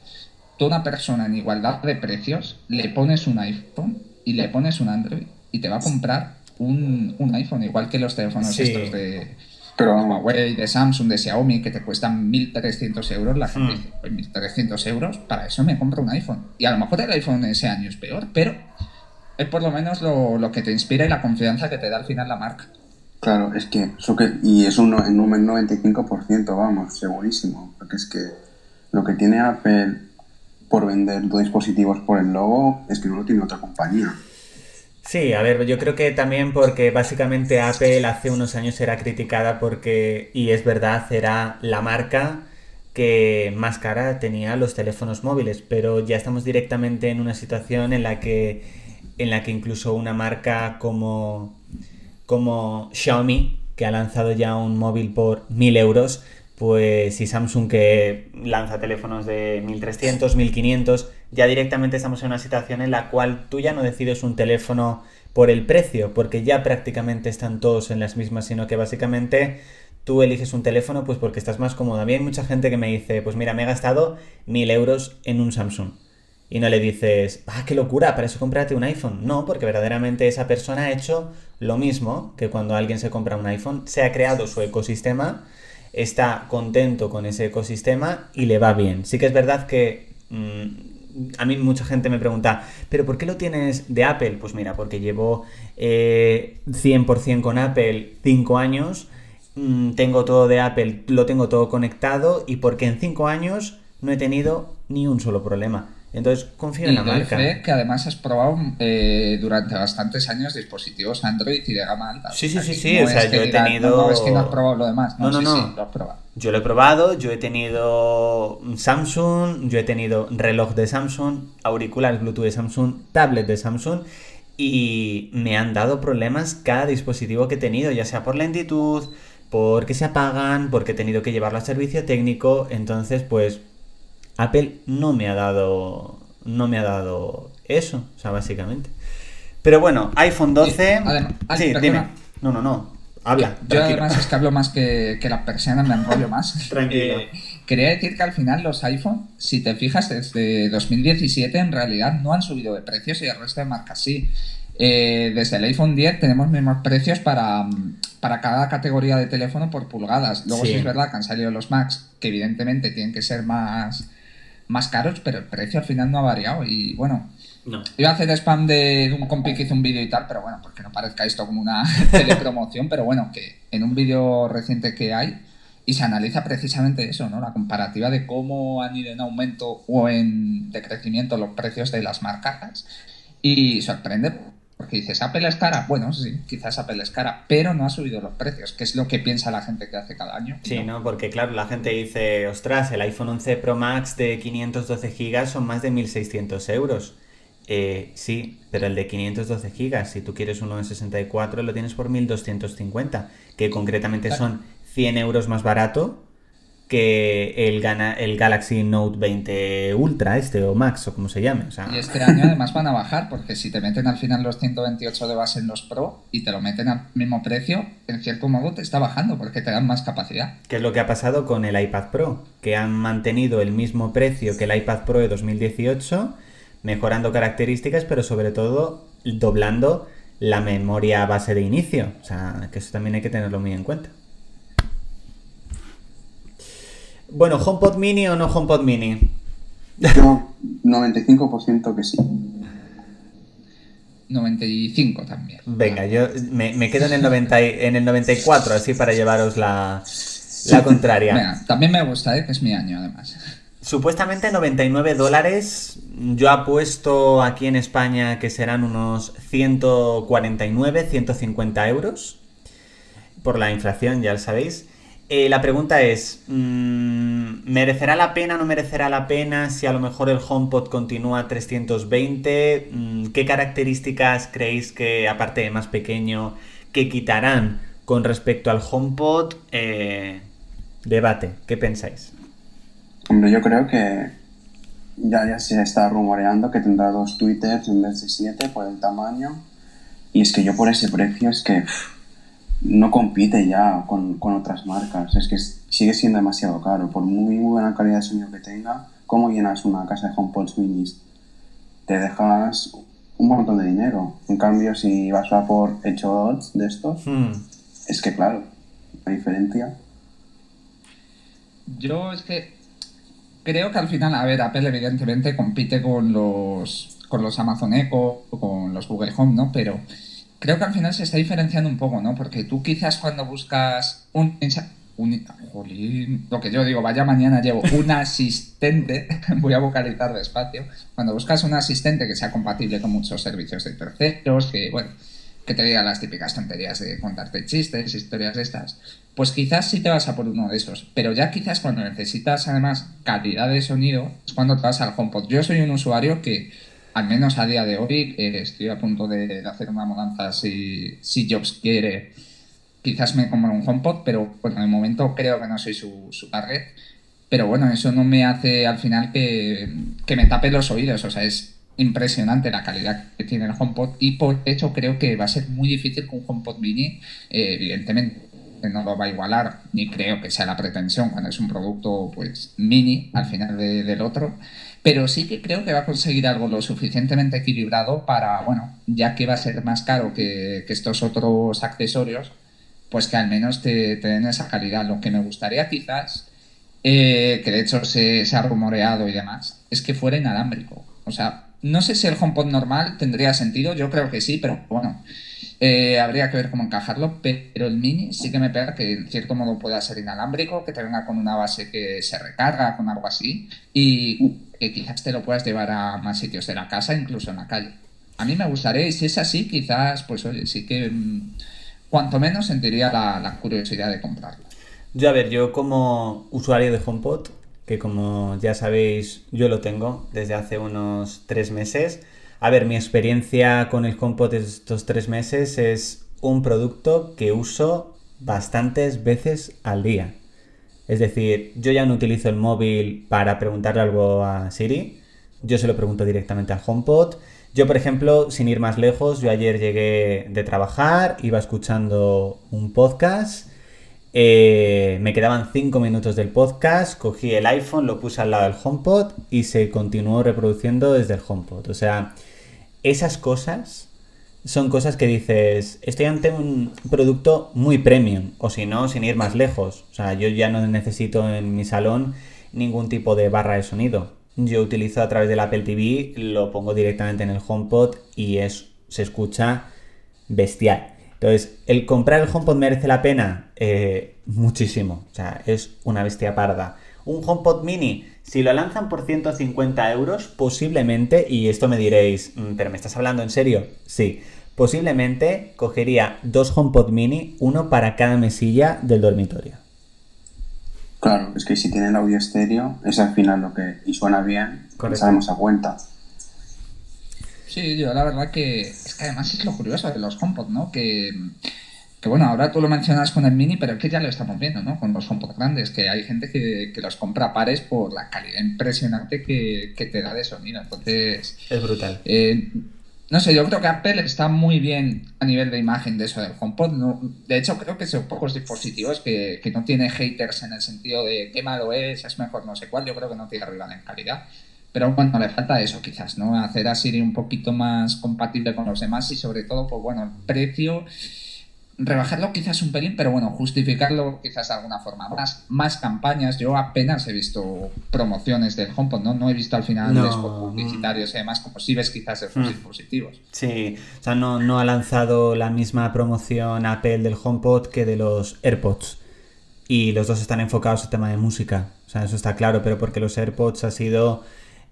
toda persona en igualdad de precios, le pones un iPhone y le pones un Android y te va a comprar un, iPhone, igual que los teléfonos estos de pero Huawei, de Samsung, de Xiaomi, que te cuestan 1.300 euros, la gente hmm. dice, pues 1.300 euros, para eso me compro un iPhone. Y a lo mejor el iPhone ese año es peor, pero es por lo menos lo, que te inspira y la confianza que te da al final la marca. Claro, es que, eso que y es un, en un 95%, vamos, segurísimo. Porque es que lo que tiene Apple por vender dispositivos por el logo es que no lo tiene otra compañía. Sí, a ver, yo creo que también porque básicamente Apple hace unos años era criticada porque, y es verdad, era la marca que más cara tenía los teléfonos móviles, pero ya estamos directamente en una situación en la que, en la que incluso una marca como, como Xiaomi, que ha lanzado ya un móvil por 1000 euros, pues y Samsung que lanza teléfonos de 1300, 1500, ya directamente estamos en una situación en la cual tú ya no decides un teléfono por el precio, porque ya prácticamente están todos en las mismas, sino que básicamente tú eliges un teléfono pues porque estás más cómodo. A mí hay mucha gente que me dice, pues mira, me he gastado 1000 euros en un Samsung. Y no le dices, ah, qué locura, para eso cómprate un iPhone. No, porque verdaderamente esa persona ha hecho lo mismo que cuando alguien se compra un iPhone, se ha creado su ecosistema está contento con ese ecosistema y le va bien. Sí que es verdad que mm, a mí mucha gente me pregunta, ¿pero por qué lo tienes de Apple? Pues mira, porque llevo 100% eh, con Apple 5 años, mm, tengo todo de Apple, lo tengo todo conectado y porque en 5 años no he tenido ni un solo problema. Entonces confío en la marca. Fe que además has probado eh, durante bastantes años dispositivos Android y de gama alta. Sí, sí, sí, sí. o sea, yo he tenido. No, es que no has probado lo demás. No, no, no. lo has probado. Yo lo he probado, yo he tenido Samsung, yo he tenido reloj de Samsung, auriculares Bluetooth de Samsung, tablet de Samsung y me han dado problemas cada dispositivo que he tenido, ya sea por lentitud, porque se apagan, porque he tenido que llevarlo a servicio técnico, entonces pues Apple no me ha dado no me ha dado eso, o sea, básicamente. Pero bueno, iPhone 12... sí, dime. No, no, no. Habla. Yo además es que hablo más que, que la persiana, me enrollo más. Tranquilo. Eh, quería decir que al final los iPhone, si te fijas, desde 2017 en realidad no han subido de precios y el resto de marcas sí. Eh, desde el iPhone 10 tenemos mismos precios para, para cada categoría de teléfono por pulgadas. Luego sí. es verdad que han salido los Max, que evidentemente tienen que ser más, más caros, pero el precio al final no ha variado. Y bueno, no. Iba a hacer spam de un compi que hizo un vídeo y tal, pero bueno, porque no parezca esto como una telepromoción, pero bueno, que en un vídeo reciente que hay y se analiza precisamente eso, ¿no? La comparativa de cómo han ido en aumento o en decrecimiento los precios de las marcas. Y sorprende porque dices, Apple es cara. Bueno, sí, quizás Apple es cara, pero no ha subido los precios, que es lo que piensa la gente que hace cada año. Sí, ¿no? Porque claro, la gente dice, ostras, el iPhone 11 Pro Max de 512 GB son más de 1.600 euros. Eh, sí, pero el de 512 GB, si tú quieres uno de 64, lo tienes por 1.250, que concretamente son 100 euros más barato que el, el Galaxy Note 20 Ultra, este o Max o como se llame. Y este año además van a bajar, porque si te meten al final los 128 de base en los Pro y te lo meten al mismo precio, en cierto modo te está bajando porque te dan más capacidad. ¿Qué es lo que ha pasado con el iPad Pro? Que han mantenido el mismo precio que el iPad Pro de 2018, mejorando características, pero sobre todo doblando la memoria base de inicio. O sea, que eso también hay que tenerlo muy en cuenta. Bueno, ¿HomePod Mini o no HomePod Mini? Yo, 95% que sí. 95 también. Venga, yo me, quedo en el, 90, en el 94, así para llevaros la, la contraria. Venga, también me gusta, ¿eh? que es mi año además. Supuestamente 99 dólares. Yo apuesto aquí en España que serán unos 149, 150 euros. Por la inflación, ya lo sabéis. Eh, la pregunta es, mm, ¿merecerá la pena no merecerá la pena si a lo mejor el HomePod continúa a 320? Mm, ¿Qué características creéis que, aparte de más pequeño, que quitarán con respecto al HomePod? Eh, debate, ¿qué pensáis? Hombre, yo creo que ya, ya se está rumoreando que tendrá dos twitters en vez de siete por el tamaño. Y es que yo por ese precio es que no compite ya con, otras marcas. Es que sigue siendo demasiado caro. Por muy, buena calidad de sonido que tenga, ¿cómo llenas una casa de HomePods minis? Te dejas un montón de dinero. En cambio, si vas a por hecho de estos, hmm. es que claro, la diferencia. Yo es que creo que al final, a ver, Apple evidentemente compite con los, con los Amazon Echo, con los Google Home, ¿no? Pero creo que al final se está diferenciando un poco, ¿no? Porque tú quizás cuando buscas un... lo que yo digo, vaya mañana llevo un asistente, voy a vocalizar despacio, cuando buscas un asistente que sea compatible con muchos servicios de terceros, que, bueno, que te diga las típicas tonterías de contarte chistes, historias de estas, pues quizás sí te vas a por uno de esos, pero ya quizás cuando necesitas además calidad de sonido, es cuando te vas al HomePod. Yo soy un usuario que al menos a día de hoy, eh, estoy a punto de, hacer una mudanza si, si, Jobs quiere. Quizás me compre un HomePod, pero bueno, de momento creo que no soy su, su target. Pero bueno, eso no me hace al final que, me tape los oídos. O sea, es impresionante la calidad que tiene el HomePod y por hecho creo que va a ser muy difícil que un HomePod mini, eh, evidentemente, no lo va a igualar, ni creo que sea la pretensión cuando es un producto pues mini al final del otro pero sí que creo que va a conseguir algo lo suficientemente equilibrado para, bueno, ya que va a ser más caro que, estos otros accesorios, pues que al menos te, den esa calidad. Lo que me gustaría quizás, eh, que de hecho se, se, ha rumoreado y demás, es que fuera inalámbrico. O sea, no sé si el HomePod normal tendría sentido, yo creo que sí, pero bueno, eh, habría que ver cómo encajarlo, pero el mini sí que me pega que en cierto modo pueda ser inalámbrico, que te venga con una base que se recarga, con algo así, y que quizás te lo puedas llevar a más sitios de la casa, incluso en la calle. A mí me gustaría, y si es así, quizás, pues oye, sí que mm, cuanto menos sentiría la, curiosidad de comprarlo. Yo, a ver, yo como usuario de HomePod, que como ya sabéis, yo lo tengo desde hace unos tres meses, a ver, mi experiencia con el HomePod estos tres meses es un producto que uso bastantes veces al día. Es decir, yo ya no utilizo el móvil para preguntarle algo a Siri, yo se lo pregunto directamente al HomePod. Yo, por ejemplo, sin ir más lejos, yo ayer llegué de trabajar, iba escuchando un podcast, eh, me quedaban 5 minutos del podcast, cogí el iPhone, lo puse al lado del HomePod y se continuó reproduciendo desde el HomePod. O sea, esas cosas son cosas que dices, estoy ante un producto muy premium, o si no, sin ir más lejos. O sea, yo ya no necesito en mi salón ningún tipo de barra de sonido. Yo utilizo a través del Apple TV, lo pongo directamente en el HomePod y es, se escucha bestial. Entonces, el comprar el HomePod merece la pena eh, muchísimo. O sea, es una bestia parda. Un HomePod mini, si lo lanzan por 150 euros, posiblemente, y esto me diréis, mm, pero ¿me estás hablando en serio? Sí, posiblemente cogería dos HomePod mini, uno para cada mesilla del dormitorio. Claro, es que si tiene el audio estéreo, es al final lo que. y suena bien, sabemos a cuenta. Sí, yo la verdad que. Es que además es lo curioso de los HomePod, ¿no? Que. Que bueno, ahora tú lo mencionas con el mini, pero es que ya lo estamos viendo, ¿no? Con los HomePod grandes, que hay gente que, que los compra pares por la calidad impresionante que, que, te da de sonido. Entonces. Es brutal. Eh, no sé, yo creo que Apple está muy bien a nivel de imagen de eso del HomePod. No, de hecho, creo que son pocos dispositivos que, que, no tiene haters en el sentido de qué malo es, es mejor no sé cuál. Yo creo que no tiene rival en calidad. Pero bueno, le falta eso quizás, ¿no? Hacer a Siri un poquito más compatible con los demás y sobre todo, pues bueno, el precio rebajarlo quizás un pelín, pero bueno, justificarlo quizás de alguna forma. Más, más campañas, yo apenas he visto promociones del HomePod, ¿no? No he visto al final no. publicitarios y demás, como si ves quizás de otros hmm. dispositivos. Sí, o sea, no, no ha lanzado la misma promoción Apple del HomePod que de los AirPods. Y los dos están enfocados en tema de música. O sea, eso está claro, pero porque los AirPods ha sido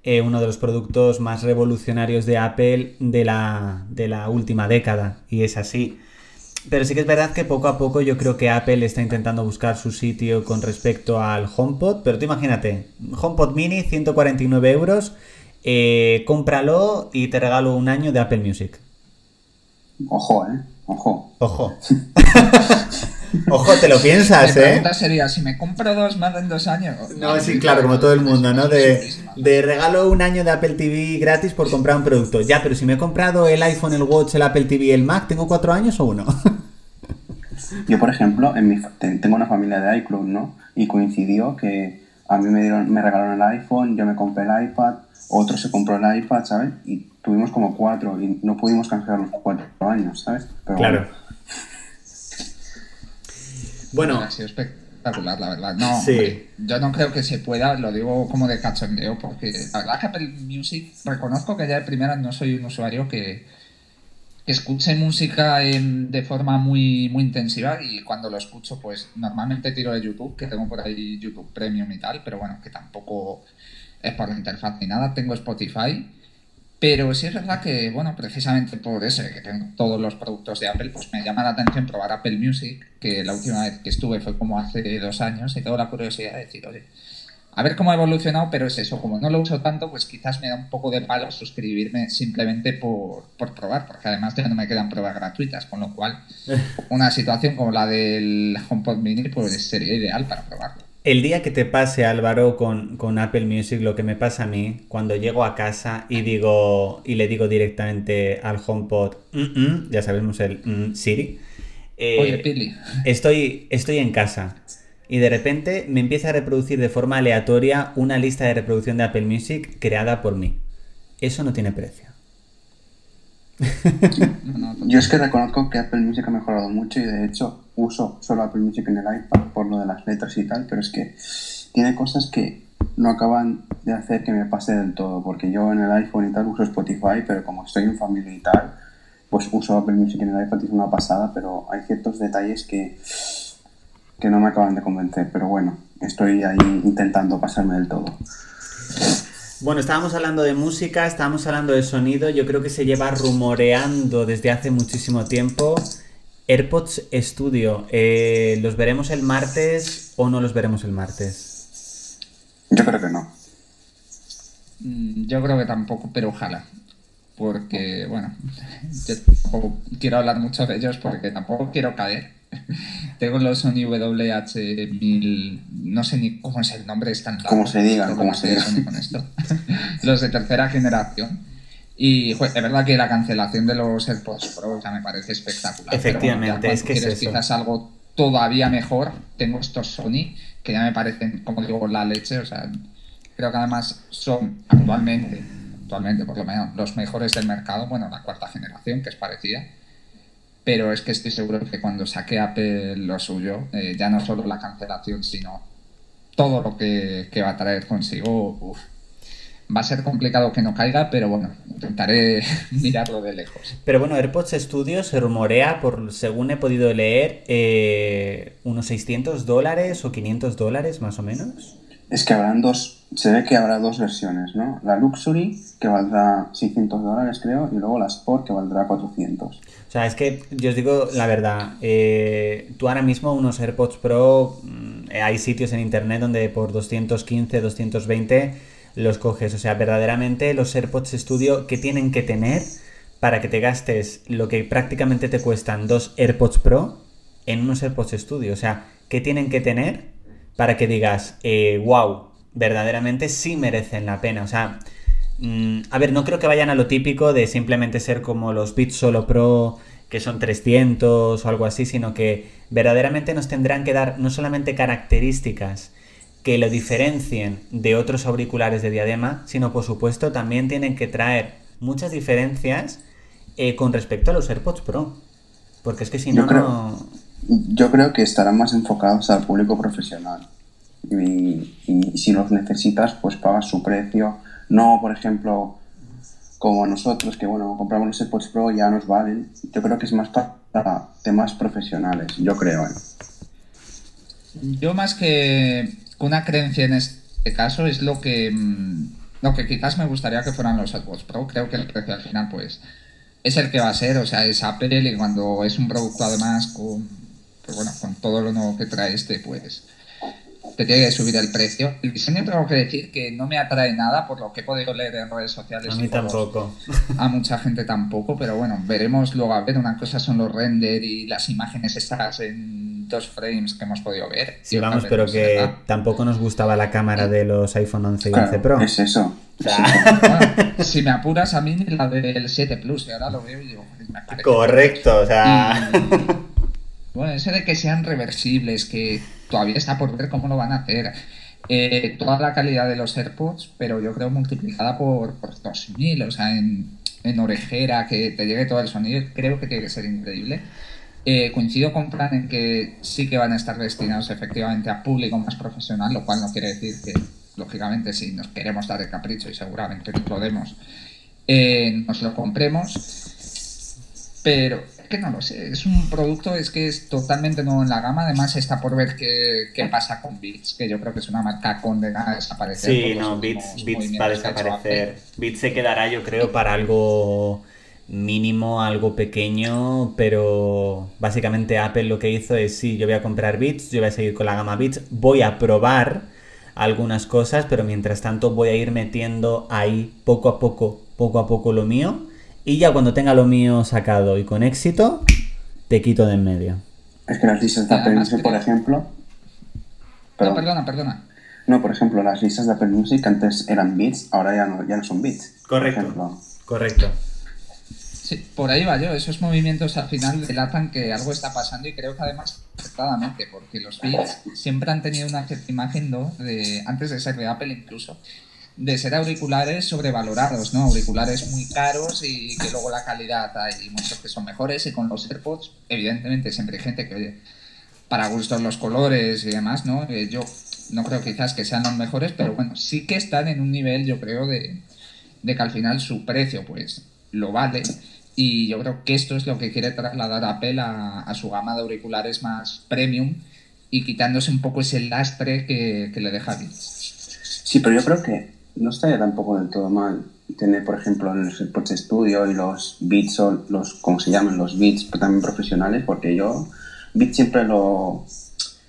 eh, uno de los productos más revolucionarios de Apple de la, de la última década. Y es así. Pero sí que es verdad que poco a poco yo creo que Apple está intentando buscar su sitio con respecto al HomePod. Pero tú imagínate, HomePod Mini, 149 euros, eh, cómpralo y te regalo un año de Apple Music. Ojo, ¿eh? Ojo. Ojo. Ojo, te lo piensas, ¿eh? La pregunta sería, si me compro dos más en dos años... No, sí, claro, como todo el mundo, ¿no? De, de, regalo un año de Apple TV gratis por comprar un producto. Ya, pero si me he comprado el iPhone, el Watch, el Apple TV y el Mac, ¿tengo cuatro años o uno? Yo, por ejemplo, en mi, tengo una familia de iCloud, ¿no? Y coincidió que a mí me, dieron, me regalaron el iPhone, yo me compré el iPad, otro se compró el iPad, ¿sabes? Y tuvimos como cuatro y no pudimos canjear los cuatro años, ¿sabes? Pero claro. Bueno, ha sido espectacular, la verdad. No, yo no creo que se pueda, lo digo como de cachondeo, porque la verdad que Apple Music, reconozco que ya de primera no soy un usuario que, que escuche música en, de forma muy, muy intensiva y cuando lo escucho, pues normalmente tiro de YouTube, que tengo por ahí YouTube Premium y tal, pero bueno, que tampoco es por la interfaz ni nada. Tengo Spotify pero sí es verdad que, bueno, precisamente por eso, que tengo todos los productos de Apple, pues me llama la atención probar Apple Music, que la última vez que estuve fue como hace dos años y tengo la curiosidad de decir, oye, a ver cómo ha evolucionado, pero es eso, como no lo uso tanto, pues quizás me da un poco de palo suscribirme simplemente por, por probar, porque además ya no me quedan pruebas gratuitas, con lo cual una situación como la del HomePod Mini pues sería ideal para probarlo. El día que te pase, Álvaro, con, Apple Music, lo que me pasa a mí, cuando llego a casa y digo y le digo directamente al HomePod, mm, mm", ya sabemos el mm, Siri. Eh, Oye, Pili. Estoy, estoy en casa y de repente me empieza a reproducir de forma aleatoria una lista de reproducción de Apple Music creada por mí. Eso no tiene precio. Yo es que reconozco que Apple Music ha mejorado mucho y de hecho uso solo Apple Music en el iPad por lo de las letras y tal, pero es que tiene cosas que no acaban de hacer que me pase del todo, porque yo en el iPhone y tal uso Spotify, pero como estoy en familia y tal, pues uso Apple Music en el iPad y es una pasada, pero hay ciertos detalles que, que no me acaban de convencer, pero bueno, estoy ahí intentando pasarme del todo. Bueno, estábamos hablando de música, estábamos hablando de sonido, yo creo que se lleva rumoreando desde hace muchísimo tiempo. AirPods Studio, eh, ¿los veremos el martes o no los veremos el martes? Yo creo que no. Mm, yo creo que tampoco, pero ojalá. Porque, bueno, yo tampoco quiero hablar mucho de ellos porque tampoco quiero caer Tengo los Sony WH1000, no sé ni cómo es el nombre, es tan Como se diga, como se diga. Con esto. los de tercera generación. Y es verdad que la cancelación de los AirPods Pro ya me parece espectacular. Efectivamente, es que es eso. quizás algo todavía mejor, tengo estos Sony que ya me parecen, como digo, la leche. O sea, creo que además son actualmente, actualmente por lo menos, los mejores del mercado. Bueno, la cuarta generación, que es parecida. Pero es que estoy seguro que cuando saque Apple lo suyo, eh, ya no solo la cancelación, sino todo lo que, que va a traer consigo, uf, Va a ser complicado que no caiga, pero bueno, intentaré mirarlo de lejos. Pero bueno, AirPods Studio se rumorea, por según he podido leer, eh, unos 600 dólares o 500 dólares más o menos. Es que habrán dos, se ve que habrá dos versiones, ¿no? La Luxury, que valdrá 600 dólares creo, y luego la Sport, que valdrá 400. O sea, es que yo os digo la verdad, eh, tú ahora mismo unos AirPods Pro, mm, hay sitios en internet donde por 215, 220 los coges. O sea, verdaderamente los AirPods Studio que tienen que tener para que te gastes lo que prácticamente te cuestan dos AirPods Pro en unos AirPods Studio. O sea, ¿qué tienen que tener para que digas, wow, eh, verdaderamente sí merecen la pena? O sea, mm, a ver, no creo que vayan a lo típico de simplemente ser como los Beats Solo Pro que son 300 o algo así, sino que verdaderamente nos tendrán que dar no solamente características, que lo diferencien de otros auriculares de diadema, sino por supuesto también tienen que traer muchas diferencias eh, con respecto a los AirPods Pro. Porque es que si no, creo, Yo creo que estarán más enfocados al público profesional. Y, si los necesitas, pues pagas su precio. No, por ejemplo, como nosotros, que bueno, compramos los AirPods Pro y ya nos valen. Yo creo que es más para temas profesionales, yo creo. ¿eh? Yo más que una creencia en este caso es lo que, mm, lo que quizás me gustaría que fueran los AirPods Pro. Creo que el precio al final, pues, es el que va a ser. O sea, es Apple y cuando es un producto además con, pues bueno, con todo lo nuevo que trae este, pues, te tiene que subir el precio. El diseño tengo que decir que no me atrae nada por lo que he podido leer en redes sociales. A mí tampoco. A mucha gente tampoco, pero bueno, veremos luego a ver. Una cosa son los render y las imágenes estas en dos frames que hemos podido ver. Sí, vamos, pero que tampoco nos gustaba la cámara de los iPhone 11 y 11 Pro. Es eso. si me apuras a mí la del 7 Plus, y ahora lo veo y digo, Correcto, o sea. bueno, eso de que sean reversibles, que todavía está por ver cómo lo van a hacer. Eh, toda la calidad de los AirPods, pero yo creo multiplicada por, por 2000, o sea, en, en orejera, que te llegue todo el sonido, creo que tiene que ser increíble. Eh, coincido con Fran en que sí que van a estar destinados efectivamente a público más profesional, lo cual no quiere decir que, lógicamente, si nos queremos dar el capricho y seguramente lo podemos, eh, nos lo compremos. Pero es que no lo sé, es un producto es que es totalmente nuevo en la gama. Además, está por ver qué, qué pasa con Beats, que yo creo que es una marca condenada a desaparecer. Sí, no, Beats, va a desaparecer. Beats se quedará, yo creo, para algo mínimo, algo pequeño, pero básicamente Apple lo que hizo es, sí, yo voy a comprar Beats, yo voy a seguir con la gama Beats, voy a probar algunas cosas, pero mientras tanto voy a ir metiendo ahí poco a poco, poco a poco lo mío, y ya cuando tenga lo mío sacado y con éxito, te quito de en medio. Es que las listas de Apple Music, por ejemplo... No, perdona, perdona. No, por ejemplo, las listas de Apple Music antes eran Beats, ahora ya no, ya no son Beats. Correcto. Correcto. Sí, por ahí va yo. Esos movimientos al final delatan que algo está pasando y creo que además acertadamente, porque los Beats siempre han tenido una cierta imagen, ¿no? de, antes de ser de Apple incluso, de ser auriculares sobrevalorados, ¿no? Auriculares muy caros y que luego la calidad hay muchos que son mejores y con los AirPods, evidentemente siempre hay gente que, oye, para gustos los colores y demás, ¿no? Eh, yo no creo quizás que sean los mejores, pero bueno, sí que están en un nivel, yo creo, de, de que al final su precio, pues, lo vale y yo creo que esto es lo que quiere trasladar Apple a, a su gama de auriculares más premium y quitándose un poco ese lastre que, le deja Beats. Sí, pero yo creo que no estaría tampoco del todo mal tener, por ejemplo, los AirPods Studio y los Beats, o los, como se llaman, los Beats también profesionales, porque yo Beats siempre lo,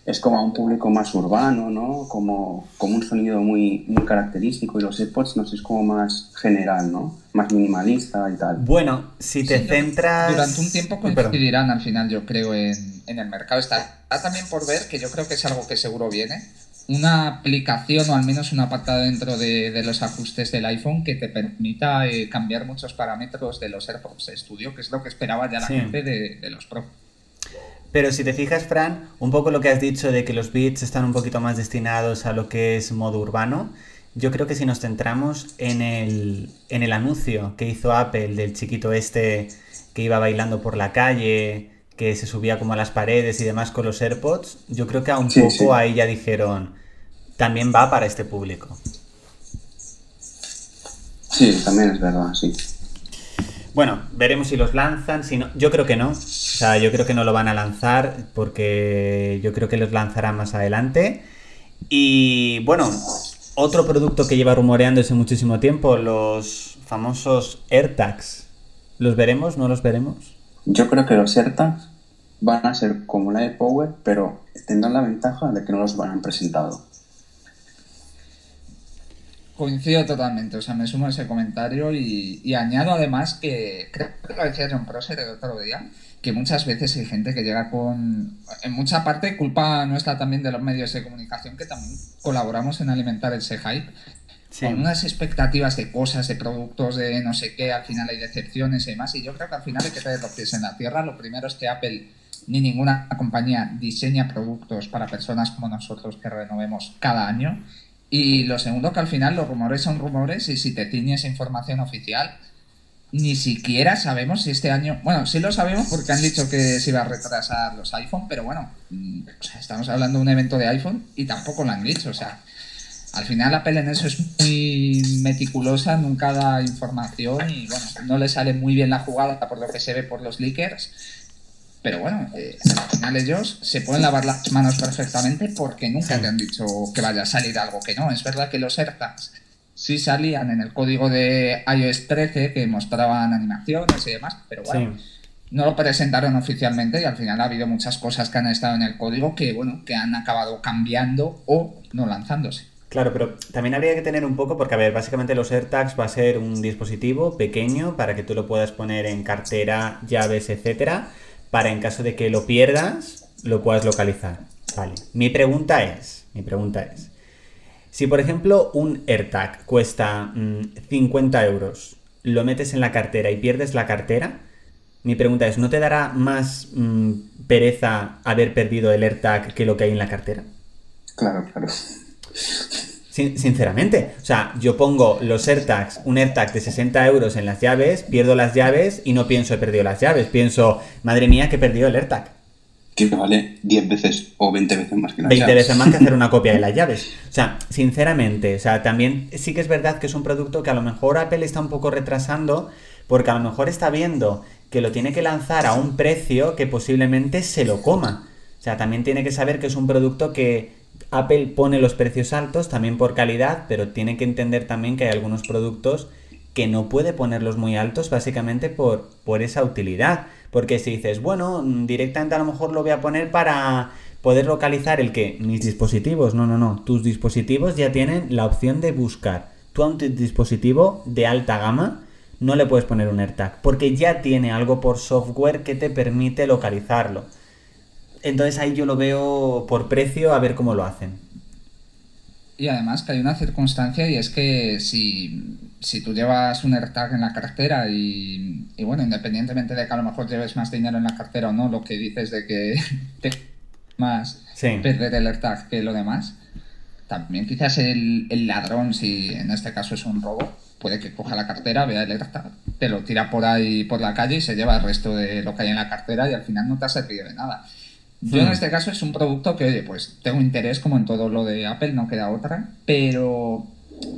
es como a un público más urbano, ¿no? Como, como un sonido muy, muy característico y los AirPods, no sé, es como más general, ¿no? Más minimalista y tal. Bueno, si te centras... Durante un tiempo coincidirán al final, yo creo, en, en el mercado. Está, también por ver, que yo creo que es algo que seguro viene, una aplicación o al menos un apartado dentro de, los ajustes del iPhone que te permita eh, cambiar muchos parámetros de los AirPods Studio, que es lo que esperaba ya la gente de, de, los Pro. Pero si te fijas, Fran, un poco lo que has dicho de que los bits están un poquito más destinados a lo que es modo urbano, yo creo que si nos centramos en el, en el anuncio que hizo Apple del chiquito este que iba bailando por la calle, que se subía como a las paredes y demás con los AirPods, yo creo que a un poco ahí ya dijeron, también va para este público. Sí, también es verdad, sí. Bueno, veremos si los lanzan, si no, yo creo que no, o sea, yo creo que no lo van a lanzar porque yo creo que los lanzarán más adelante. Y bueno, otro producto que lleva rumoreándose muchísimo tiempo, los famosos AirTags. ¿Los veremos? ¿No los veremos? Yo creo que los AirTags van a ser como la de Power, pero tendrán la ventaja de que no los van a presentado. Coincido totalmente, o sea, me sumo a ese comentario y, añado además que, creo que lo decía John Prosser el otro día, que muchas veces hay gente que llega con, en mucha parte, culpa nuestra también de los medios de comunicación que también colaboramos en alimentar ese hype con unas expectativas de cosas, de productos, de no sé qué, al final hay decepciones y demás. Y yo creo que al final hay que tener los pies en la tierra. Lo primero es que Apple ni ninguna compañía diseña productos para personas como nosotros que renovemos cada año. Y lo segundo, que al final los rumores son rumores y si te tiñes información oficial, ni siquiera sabemos si este año. Bueno, sí lo sabemos porque han dicho que se iba a retrasar los iPhone, pero bueno, mm, estamos hablando de un evento de iPhone y tampoco lo han dicho. O sea, al final Apple en eso es muy meticulosa, nunca da información y bueno, no le sale muy bien la jugada por lo que se ve por los leakers. Pero bueno, eh, al final ellos se pueden lavar las manos perfectamente porque nunca te han dicho que vaya a salir algo que no. Es verdad que los AirTags sí salían en el código de iOS 13 que mostraban animaciones y demás, pero bueno, no lo presentaron oficialmente y al final ha habido muchas cosas que han estado en el código que, bueno, que han acabado cambiando o no lanzándose. Claro, pero también habría que tener un poco, porque a ver, básicamente los AirTags va a ser un dispositivo pequeño para que tú lo puedas poner en cartera, llaves, etcétera, para en caso de que lo pierdas, lo puedas localizar. Vale. Mi pregunta es, mi pregunta es, si por ejemplo un AirTag cuesta 50 mm, euros, lo metes en la cartera y pierdes la cartera, mi pregunta es, ¿no te dará más mm, pereza haber perdido el AirTag que lo que hay en la cartera? Claro, claro sinceramente, o sea, yo pongo los AirTags, un AirTag de 60 euros en las llaves, pierdo las llaves y no pienso he perdido las llaves, pienso, madre mía, que he perdido el AirTag. Que vale 10 veces o 20 veces más que las 20 veces más que hacer una copia de las llaves. O sea, sinceramente, o sea, también sí que es verdad que es un producto que a lo mejor Apple está un poco retrasando porque a lo mejor está viendo que lo tiene que lanzar a un precio que posiblemente se lo coma. O sea, también tiene que saber que es un producto que Apple pone los precios altos también por calidad, pero tiene que entender también que hay algunos productos que no puede ponerlos muy altos básicamente por, por esa utilidad. Porque si dices, bueno, directamente a lo mejor lo voy a poner para poder localizar el que mis dispositivos, no, no, no, tus dispositivos ya tienen la opción de buscar. Tú a un dispositivo de alta gama no le puedes poner un AirTag porque ya tiene algo por software que te permite localizarlo. Entonces ahí yo lo veo por precio a ver cómo lo hacen. Y además que hay una circunstancia y es que si, tú llevas un AirTag en la cartera y, bueno, independientemente de que a lo mejor lleves más dinero en la cartera o no, lo que dices de que te más perder el AirTag que lo demás, también quizás el, el, ladrón, si en este caso es un robo, puede que coja la cartera, vea el AirTag, te lo tira por ahí por la calle y se lleva el resto de lo que hay en la cartera y al final no te ha servido de nada. Yo en hmm. este caso es un producto que, oye, pues tengo interés como en todo lo de Apple, no queda otra, pero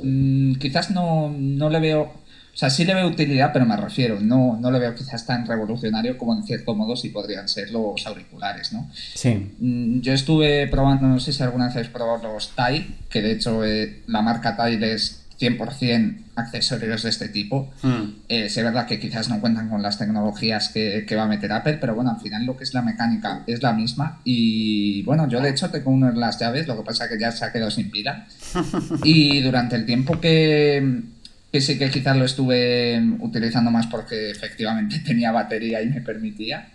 mm, quizás no, no, le veo, o sea, sí le veo utilidad, pero me refiero, no, no le veo quizás tan revolucionario como en cierto modo sí podrían ser los auriculares, ¿no? Sí. Mm, yo estuve probando, no sé si alguna vez habéis probado los Tile, que de hecho eh, la marca Tile es 100% accesorios de este tipo. Hmm. Eh, es verdad que quizás no cuentan con las tecnologías que, va a meter Apple, pero bueno, al final lo que es la mecánica es la misma. Y bueno, yo de hecho tengo uno en las llaves, lo que pasa es que ya se ha quedado sin pila. Y durante el tiempo que, que sí que quizás lo estuve utilizando más porque efectivamente tenía batería y me permitía,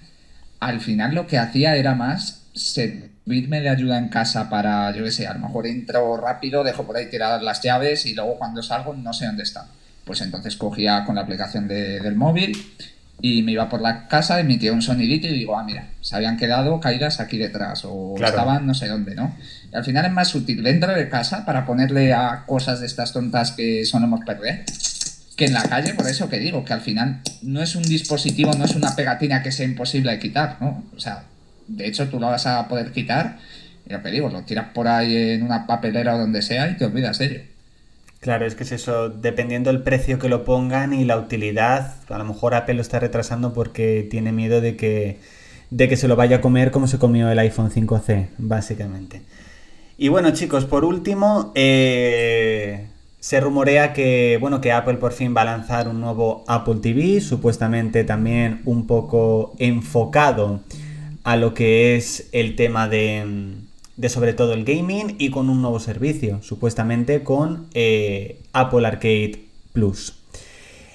al final lo que hacía era más servirme de ayuda en casa para, yo qué sé, a lo mejor entro rápido, dejo por ahí tiradas las llaves y luego cuando salgo no sé dónde están. Pues entonces cogía con la aplicación del móvil y me iba por la casa, emitía un sonidito y digo, ah, mira, se habían quedado caídas aquí detrás o estaban no sé dónde, ¿no? Y al final es más útil dentro de casa para ponerle a cosas de estas tontas que solemos perder que en la calle, por eso que digo, que al final no es un dispositivo, no es una pegatina que sea imposible de quitar, ¿no? O sea, de hecho tú lo vas a poder quitar, y lo que digo, lo tiras por ahí en una papelera o donde sea y te olvidas de ello. Claro, es que es eso, dependiendo del precio que lo pongan y la utilidad, a lo mejor Apple lo está retrasando porque tiene miedo de que, de que se lo vaya a comer como se comió el iPhone 5C, básicamente. Y bueno, chicos, por último, eh, se rumorea que, bueno, que Apple por fin va a lanzar un nuevo Apple TV, supuestamente también un poco enfocado a lo que es el tema de de sobre todo el gaming y con un nuevo servicio, supuestamente con eh, Apple Arcade Plus.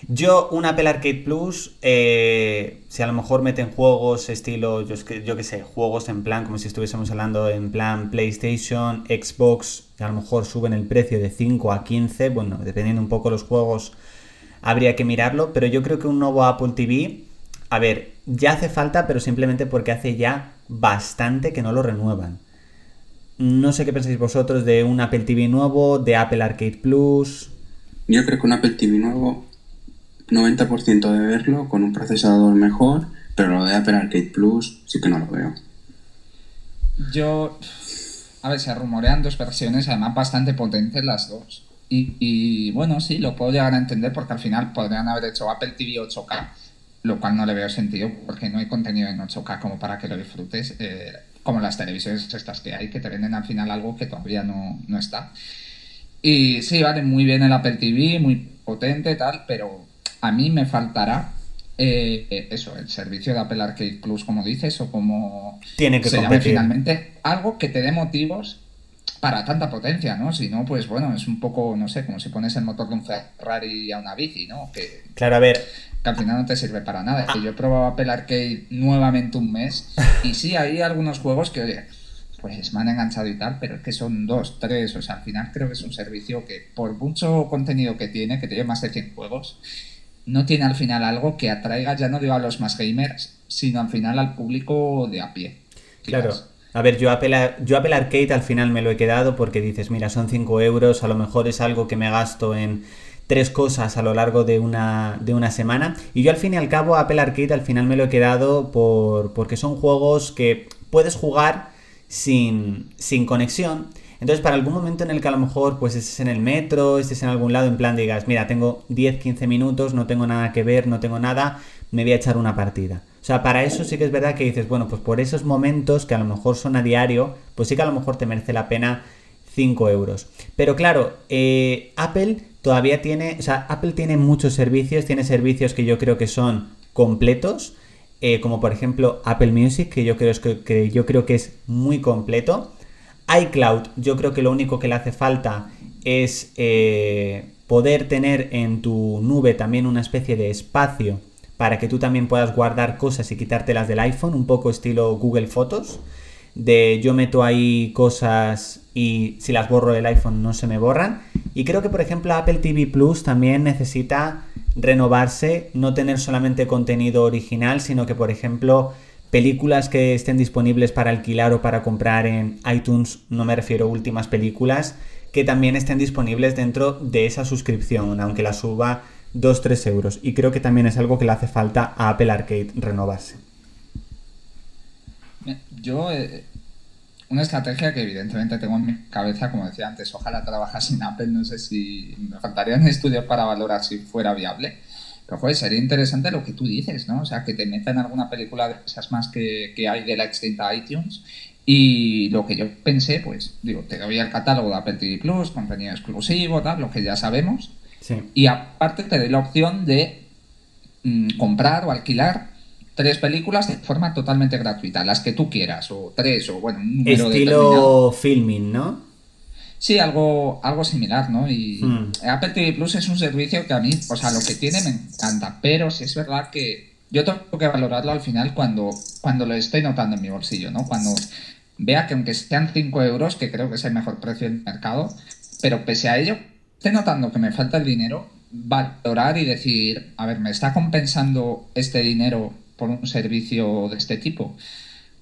Yo, un Apple Arcade Plus, eh, si a lo mejor meten juegos estilo, yo, yo que sé, juegos en plan, como si estuviésemos hablando en plan PlayStation, Xbox, a lo mejor suben el precio de 5 a 15, bueno, dependiendo un poco los juegos, habría que mirarlo, pero yo creo que un nuevo Apple TV, a ver, ya hace falta, pero simplemente porque hace ya bastante que no lo renuevan. No sé qué pensáis vosotros de un Apple TV nuevo, de Apple Arcade Plus. Yo creo que un Apple TV nuevo, 90% de verlo con un procesador mejor, pero lo de Apple Arcade Plus sí que no lo veo. Yo, a ver, se rumorean dos versiones, además bastante potentes las dos. Y, bueno, sí, lo puedo llegar a entender porque al final podrían haber hecho Apple TV 8K, lo cual no le veo sentido porque no hay contenido en 8K como para que lo disfrutes. Eh, como las televisiones estas que hay, que te venden al final algo que todavía no, está. Y sí, vale muy bien el Apple TV, muy potente, tal, pero a mí me faltará eh, eso, el servicio de Apple Arcade Plus, como dices, o como Tiene que se llame finalmente, algo que te dé motivos para tanta potencia, ¿no? Si no, pues bueno, es un poco, no sé, como si pones el motor de un Ferrari a una bici, ¿no? Que, claro, a ver, que al final no te sirve para nada. Que yo he probado Apple Arcade nuevamente un mes y sí, hay algunos juegos que, oye, pues me han enganchado y tal, pero es que son dos, tres, o sea, al final creo que es un servicio que por mucho contenido que tiene, que tiene más de 100 juegos, no tiene al final algo que atraiga, ya no digo a los más gamers, sino al final al público de a pie. Claro. A ver, yo Apple, yo Apple Arcade al final me lo he quedado porque dices, mira, son 5 euros, a lo mejor es algo que me gasto en tres cosas a lo largo de una, de una semana. Y yo al fin y al cabo Apple Arcade al final me lo he quedado por, porque son juegos que puedes jugar sin, sin conexión. Entonces, para algún momento en el que a lo mejor pues estés en el metro, estés en algún lado, en plan digas, mira, tengo 10, 15 minutos, no tengo nada que ver, no tengo nada, me voy a echar una partida. O sea, para eso sí que es verdad que dices, bueno, pues por esos momentos que a lo mejor son a diario, pues sí que a lo mejor te merece la pena 5 euros. Pero claro, eh, Apple todavía tiene, o sea, Apple tiene muchos servicios, tiene servicios que yo creo que son completos, eh, como por ejemplo Apple Music, que yo creo, que, es muy completo. iCloud, yo creo que lo único que le hace falta es eh, poder tener en tu nube también una especie de espacio para que tú también puedas guardar cosas y quitártelas del iPhone, un poco estilo Google Fotos, de yo meto ahí cosas y si las borro del iPhone no se me borran. Y creo que por ejemplo Apple TV Plus también necesita renovarse, no tener solamente contenido original, sino que por ejemplo películas que estén disponibles para alquilar o para comprar en iTunes, no me refiero a últimas películas, que también estén disponibles dentro de esa suscripción, aunque la suba 2-3 euros. Y creo que también es algo que le hace falta a Apple Arcade renovarse. Yo eh, una estrategia que evidentemente tengo en mi cabeza, como decía antes, ojalá trabajas en Apple, no sé si me faltarían estudios para valorar si fuera viable. Pero joder, sería interesante lo que tú dices, ¿no? O sea, que te metan alguna película de esas más que, que hay de la extinta iTunes. Y lo que yo pensé, pues, digo, te doy el catálogo de Apple TV Plus, contenido exclusivo, tal, lo que ya sabemos. Y aparte te doy la opción de mm, comprar o alquilar tres películas de forma totalmente gratuita, las que tú quieras, o tres, o bueno, un número Estilo filming, ¿no? Sí, algo, algo similar, ¿no? Y hmm. Apple TV Plus es un servicio que a mí, o sea, lo que tiene me encanta, pero sí es verdad que yo tengo que valorarlo al final cuando, cuando lo estoy notando en mi bolsillo, ¿no? Cuando vea que aunque sean 5 euros, que creo que es el mejor precio del mercado, pero pese a ello, esté notando que me falta el dinero, valorar y decir, a ver, ¿me está compensando este dinero por un servicio de este tipo?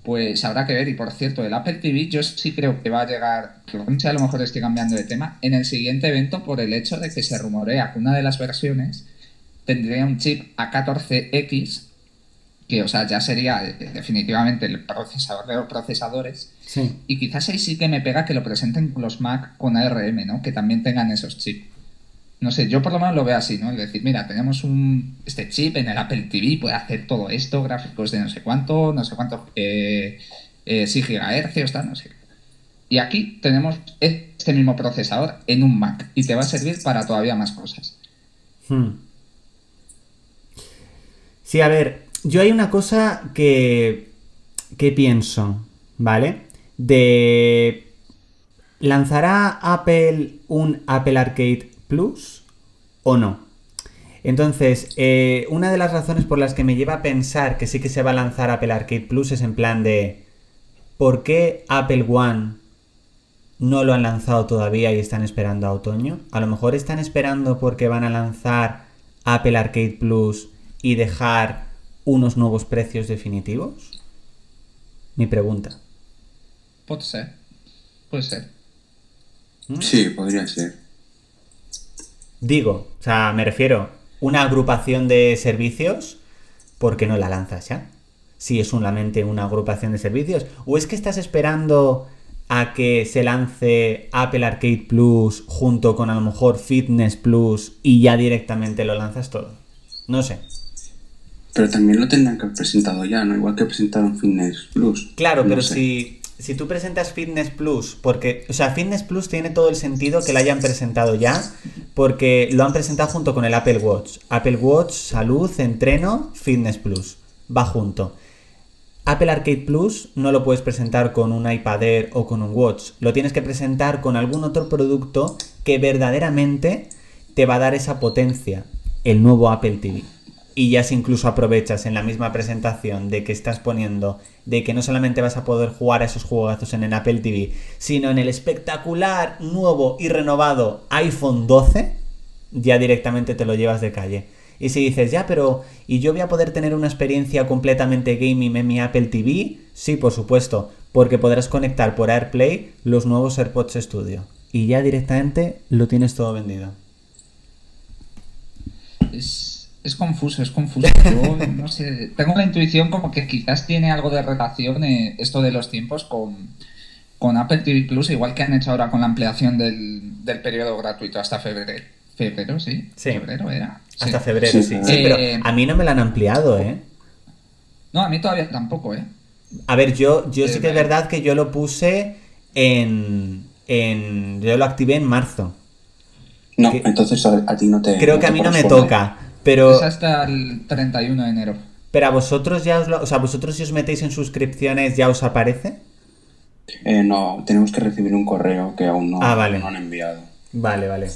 Pues habrá que ver. Y por cierto, el Apple TV yo sí creo que va a llegar, a lo mejor estoy cambiando de tema, en el siguiente evento por el hecho de que se rumorea que una de las versiones tendría un chip A14X que, o sea, ya sería eh, definitivamente el procesador de los procesadores. Y quizás ahí sí que me pega que lo presenten los Mac con ARM, ¿no? Que también tengan esos chips. No sé, yo por lo menos lo veo así, ¿no? Es decir, mira, tenemos un, este chip en el Apple TV, puede hacer todo esto, gráficos de no sé cuánto, no sé cuánto, eh, sí, gigahercios, tal, no sé. Y aquí tenemos este mismo procesador en un Mac y te va a servir para todavía más cosas. Hmm. Sí, a ver, yo hay una cosa que, que pienso, ¿vale? De... ¿Lanzará Apple un Apple Arcade Plus o no? Entonces, eh, una de las razones por las que me lleva a pensar que sí que se va a lanzar Apple Arcade Plus es en plan de ¿por qué Apple One no lo han lanzado todavía y están esperando a otoño? A lo mejor están esperando porque van a lanzar Apple Arcade Plus y dejar unos nuevos precios definitivos? Mi pregunta. Puede ser. Puede ser. ¿Mm? Sí, podría ser. Digo, o sea, me refiero, una agrupación de servicios, ¿por qué no la lanzas ya? Si es solamente una agrupación de servicios. ¿O es que estás esperando a que se lance Apple Arcade Plus junto con a lo mejor Fitness Plus y ya directamente lo lanzas todo? No sé. Pero también lo tendrán que haber presentado ya, ¿no? Igual que presentaron Fitness Plus. Claro, pero si, si tú presentas Fitness Plus, porque, o sea, Fitness Plus tiene todo el sentido que lo hayan presentado ya, porque lo han presentado junto con el Apple Watch. Apple Watch, salud, entreno, Fitness Plus. Va junto. Apple Arcade Plus no lo puedes presentar con un iPad Air o con un Watch. Lo tienes que presentar con algún otro producto que verdaderamente te va a dar esa potencia. El nuevo Apple TV y ya si incluso aprovechas en la misma presentación de que estás poniendo de que no solamente vas a poder jugar a esos juegazos en el Apple TV, sino en el espectacular, nuevo y renovado iPhone 12, ya directamente te lo llevas de calle. Y si dices, ya, pero ¿y yo voy a poder tener una experiencia completamente gaming en mi Apple TV? Sí, por supuesto, porque podrás conectar por AirPlay los nuevos AirPods Studio. Y ya directamente lo tienes todo vendido. Es confuso, es confuso. Yo no sé, tengo la intuición como que quizás tiene algo de relación eh, esto de los tiempos con, con Apple TV Plus, igual que han hecho ahora con la ampliación del, del periodo gratuito hasta febrero. Febrero, sí. Febrero era. Hasta febrero, sí. pero eh, a mí no me la han ampliado, ¿eh? No, a mí todavía tampoco, ¿eh? A ver, yo, yo sí que es verdad que yo lo puse en, en. Yo lo activé en marzo. No, entonces a, ti no te. Creo que a mí no me toca. Pero... Es hasta el 31 de enero. Pero a vosotros ya os lo... O sea, vosotros si os metéis en suscripciones ya os aparece. Eh, no, tenemos que recibir un correo que aún no, ah, vale. no han enviado. Vale, vale.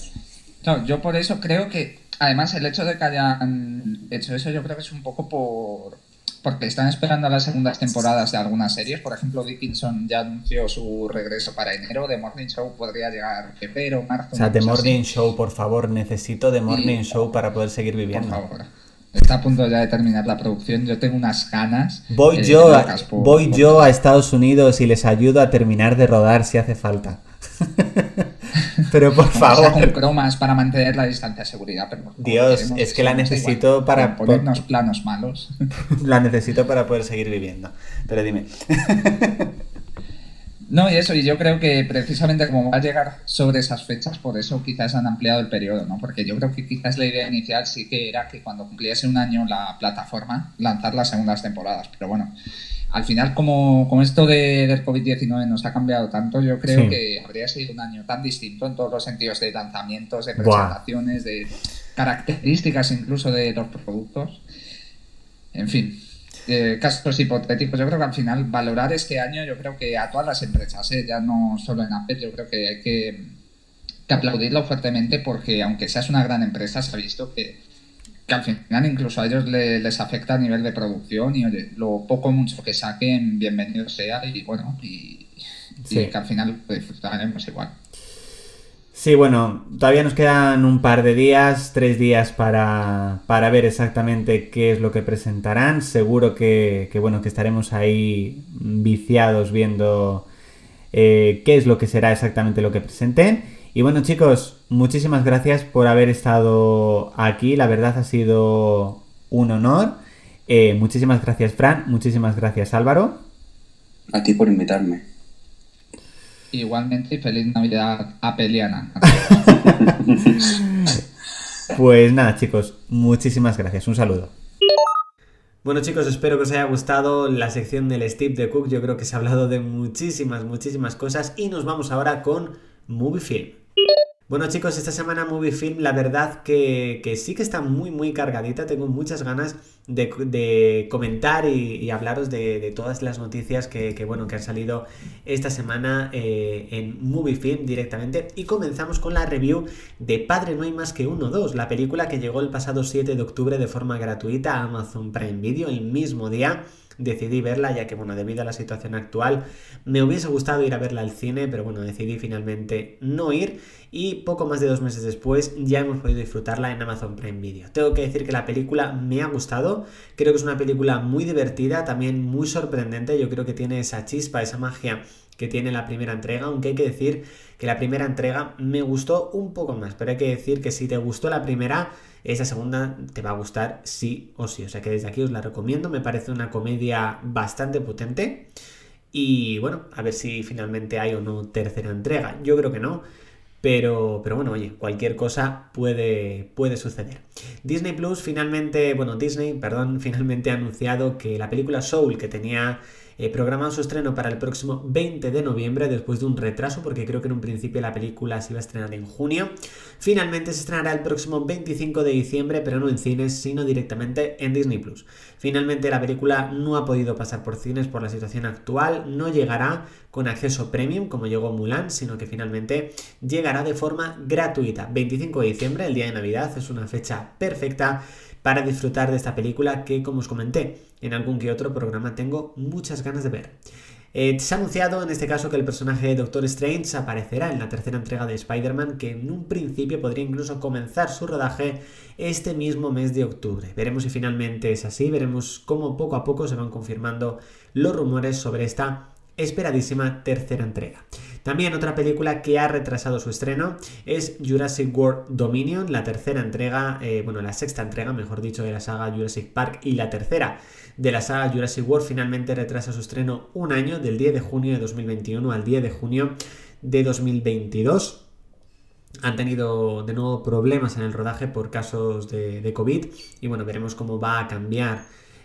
No, yo por eso creo que, además, el hecho de que hayan hecho eso, yo creo que es un poco por, porque están esperando a las segundas temporadas de algunas series. Por ejemplo, Dickinson ya anunció su regreso para enero. The Morning Show podría llegar febrero, marzo. O sea, The Morning Show, por favor, necesito The Morning Show para poder seguir viviendo. Por favor. Está a punto ya de terminar la producción. Yo tengo unas ganas. Voy, eh, yo, a, voy yo a Estados Unidos y les ayudo a terminar de rodar si hace falta. pero por favor. Con cromas para mantener la distancia de seguridad. Pero Dios, es que la necesito para. Ponernos planos malos. la necesito para poder seguir viviendo. Pero dime. No, y eso, y yo creo que precisamente como va a llegar sobre esas fechas, por eso quizás han ampliado el periodo, ¿no? Porque yo creo que quizás la idea inicial sí que era que cuando cumpliese un año la plataforma, lanzar las segundas temporadas. Pero bueno, al final, como, esto de, del COVID-19 nos ha cambiado tanto, yo creo que habría sido un año tan distinto en todos los sentidos de lanzamientos, de presentaciones, de características incluso de los productos. En fin, eh, casos hipotéticos. Yo creo que al final valorar este año, yo creo que a todas las empresas, ¿eh? ya no solo en Apple, yo creo que hay que, que aplaudirlo fuertemente porque aunque seas una gran empresa, se ha visto que que al final incluso a ellos les afecta a nivel de producción y lo poco mucho que saquen, bienvenido sea y bueno, y, y que al final lo disfrutaremos igual. Sí, bueno, todavía nos quedan un par de días, tres días para, ver exactamente qué es lo que presentarán. Seguro que, bueno, que estaremos ahí viciados viendo eh, qué es lo que será exactamente lo que presenten. Y bueno chicos, muchísimas gracias por haber estado aquí. La verdad ha sido un honor. Eh, muchísimas gracias Fran, muchísimas gracias Álvaro. A ti por invitarme. Igualmente, feliz Navidad a Peliana. pues nada, chicos, muchísimas gracias. Un saludo. Bueno chicos, espero que os haya gustado la sección del Steve de Cook. Yo creo que se ha hablado de muchísimas, muchísimas cosas y nos vamos ahora con Movie Film. Bueno chicos, esta semana Movie Film la verdad que, sí que está muy muy cargadita, tengo muchas ganas de, comentar y, hablaros de, todas las noticias que, bueno, que han salido esta semana eh, en Movie Film directamente. Y comenzamos con la review de Padre No hay más que uno 2, la película que llegó el pasado 7 de octubre de forma gratuita a Amazon Prime Video el mismo día decidí verla, ya que, bueno, debido a la situación actual, me hubiese gustado ir a verla al cine, pero bueno, decidí finalmente no ir y poco más de dos meses después ya hemos podido disfrutarla en Amazon Prime Video. Tengo que decir que la película me ha gustado, creo que es una película muy divertida, también muy sorprendente, yo creo que tiene esa chispa, esa magia que tiene la primera entrega, aunque hay que decir que la primera entrega me gustó un poco más, pero hay que decir que si te gustó la primera, esa segunda te va a gustar sí o sí. O sea que desde aquí os la recomiendo. Me parece una comedia bastante potente. Y bueno, a ver si finalmente hay o no tercera entrega. Yo creo que no. Pero, pero bueno, oye, cualquier cosa puede, puede suceder. Disney Plus finalmente, bueno, Disney, perdón, finalmente ha anunciado que la película Soul, que tenía eh, programado su estreno para el próximo 20 de noviembre, después de un retraso, porque creo que en un principio la película se iba a estrenar en junio. Finalmente se estrenará el próximo 25 de diciembre, pero no en cines, sino directamente en Disney Plus. Finalmente la película no ha podido pasar por cines por la situación actual, no llegará con acceso premium como llegó Mulan, sino que finalmente llegará de forma gratuita. 25 de diciembre, el día de Navidad, es una fecha perfecta para disfrutar de esta película que, como os comenté, en algún que otro programa tengo muchas ganas de ver. Eh, se ha anunciado en este caso que el personaje de Doctor Strange aparecerá en la tercera entrega de Spider-Man, que en un principio podría incluso comenzar su rodaje este mismo mes de octubre. Veremos si finalmente es así, veremos cómo poco a poco se van confirmando los rumores sobre esta esperadísima tercera entrega. También otra película que ha retrasado su estreno es Jurassic World Dominion, la tercera entrega, eh, bueno, la sexta entrega, mejor dicho, de la saga Jurassic Park y la tercera de la saga Jurassic World finalmente retrasa su estreno un año, del 10 de junio de 2021 al 10 de junio de 2022 han tenido de nuevo problemas en el rodaje por casos de, de, COVID y bueno, veremos cómo va a cambiar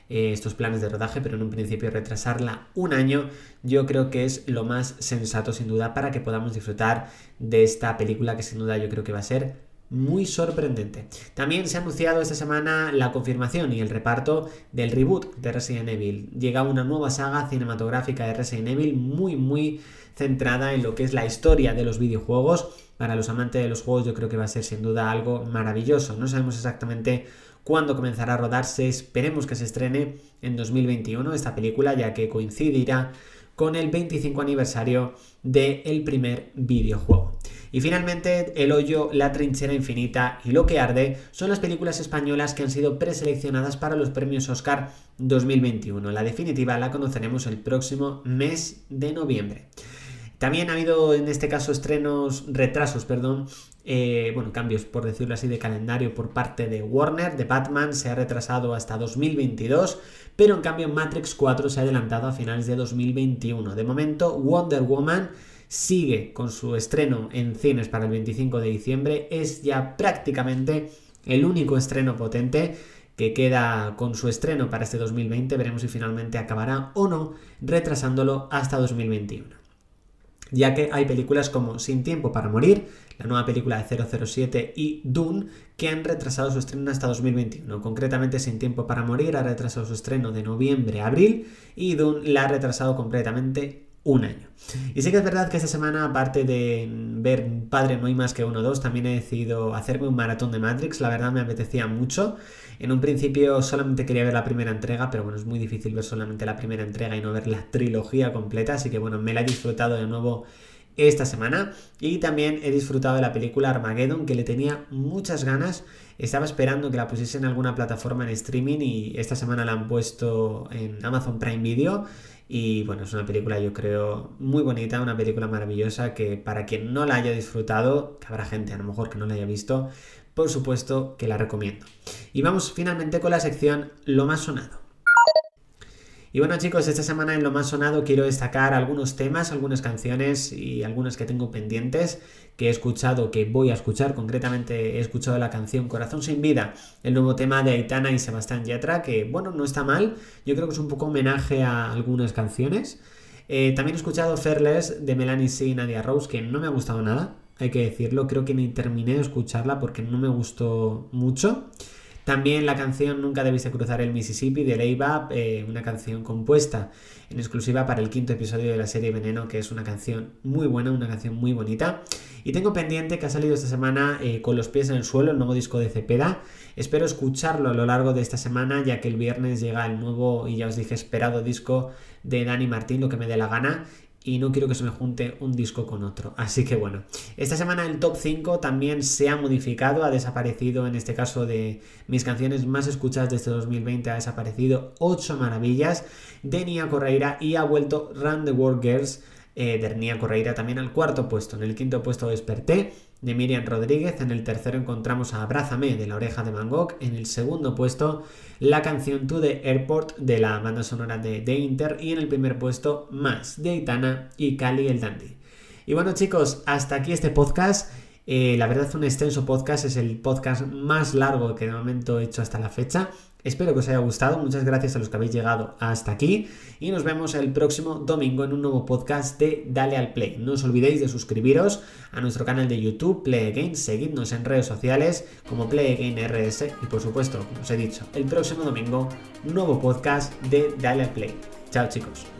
eh, estos planes de rodaje, pero en un principio retrasarla un año yo creo que es lo más sensato sin duda para que podamos disfrutar de esta película que sin duda yo creo que va a ser muy sorprendente. También se ha anunciado esta semana la confirmación y el reparto del reboot de Resident Evil. Llega una nueva saga cinematográfica de Resident Evil muy muy centrada en lo que es la historia de los videojuegos. Para los amantes de los juegos yo creo que va a ser sin duda algo maravilloso. No sabemos exactamente cuándo comenzará a rodarse. Esperemos que se estrene en 2021 esta película, ya que coincidirá con el 25 aniversario del primer videojuego. Y finalmente, El hoyo, La trinchera infinita y Lo que arde son las películas españolas que han sido preseleccionadas para los premios Oscar 2021. La definitiva la conoceremos el próximo mes de noviembre. También ha habido en este caso estrenos, retrasos, perdón, eh, bueno, cambios por decirlo así de calendario por parte de Warner, de Batman se ha retrasado hasta 2022, pero en cambio Matrix 4 se ha adelantado a finales de 2021. De momento Wonder Woman sigue con su estreno en cines para el 25 de diciembre, es ya prácticamente el único estreno potente que queda con su estreno para este 2020, veremos si finalmente acabará o no retrasándolo hasta 2021 ya que hay películas como Sin tiempo para morir, la nueva película de 007 y Dune, que han retrasado su estreno hasta 2021. Concretamente, Sin tiempo para morir ha retrasado su estreno de noviembre a abril y Dune la ha retrasado completamente un año. Y sí que es verdad que esta semana, aparte de ver Padre No hay más que uno o dos, también he decidido hacerme un maratón de Matrix. La verdad me apetecía mucho. En un principio solamente quería ver la primera entrega, pero bueno, es muy difícil ver solamente la primera entrega y no ver la trilogía completa. Así que bueno, me la he disfrutado de nuevo esta semana. Y también he disfrutado de la película Armageddon, que le tenía muchas ganas. Estaba esperando que la pusiesen en alguna plataforma en streaming y esta semana la han puesto en Amazon Prime Video. Y bueno, es una película yo creo muy bonita, una película maravillosa que para quien no la haya disfrutado, que habrá gente a lo mejor que no la haya visto, por supuesto que la recomiendo. Y vamos finalmente con la sección Lo más sonado. Y bueno chicos, esta semana en lo más sonado quiero destacar algunos temas, algunas canciones y algunas que tengo pendientes que he escuchado, que voy a escuchar. Concretamente he escuchado la canción Corazón sin vida, el nuevo tema de Aitana y Sebastián Yatra, que bueno, no está mal. Yo creo que es un poco homenaje a algunas canciones. Eh, también he escuchado Fairless de Melanie C y Nadia Rose, que no me ha gustado nada, hay que decirlo. Creo que ni terminé de escucharla porque no me gustó mucho. También la canción Nunca debiste cruzar el Mississippi de Leiva, eh, una canción compuesta en exclusiva para el quinto episodio de la serie Veneno, que es una canción muy buena, una canción muy bonita. Y tengo pendiente que ha salido esta semana eh, con los pies en el suelo, el nuevo disco de Cepeda. Espero escucharlo a lo largo de esta semana, ya que el viernes llega el nuevo y ya os dije esperado disco de Dani Martín, lo que me dé la gana y no quiero que se me junte un disco con otro. Así que bueno, esta semana el top 5 también se ha modificado, ha desaparecido en este caso de mis canciones más escuchadas de este 2020, ha desaparecido 8 maravillas de Nia Correira y ha vuelto Run the World Girls eh, de Nia Correira también al cuarto puesto. En el quinto puesto desperté de Miriam Rodríguez. En el tercero encontramos a Abrázame de la oreja de Van Gogh. En el segundo puesto la canción To the Airport de la banda sonora de The Inter. Y en el primer puesto Más de Aitana y Cali el Dandy. Y bueno chicos, hasta aquí este podcast. Eh, la verdad es un extenso podcast, es el podcast más largo que de momento he hecho hasta la fecha. Espero que os haya gustado, muchas gracias a los que habéis llegado hasta aquí y nos vemos el próximo domingo en un nuevo podcast de Dale al Play. No os olvidéis de suscribiros a nuestro canal de YouTube Play Again, seguidnos en redes sociales como Play Again RS y por supuesto, como os he dicho, el próximo domingo nuevo podcast de Dale al Play. Chao chicos.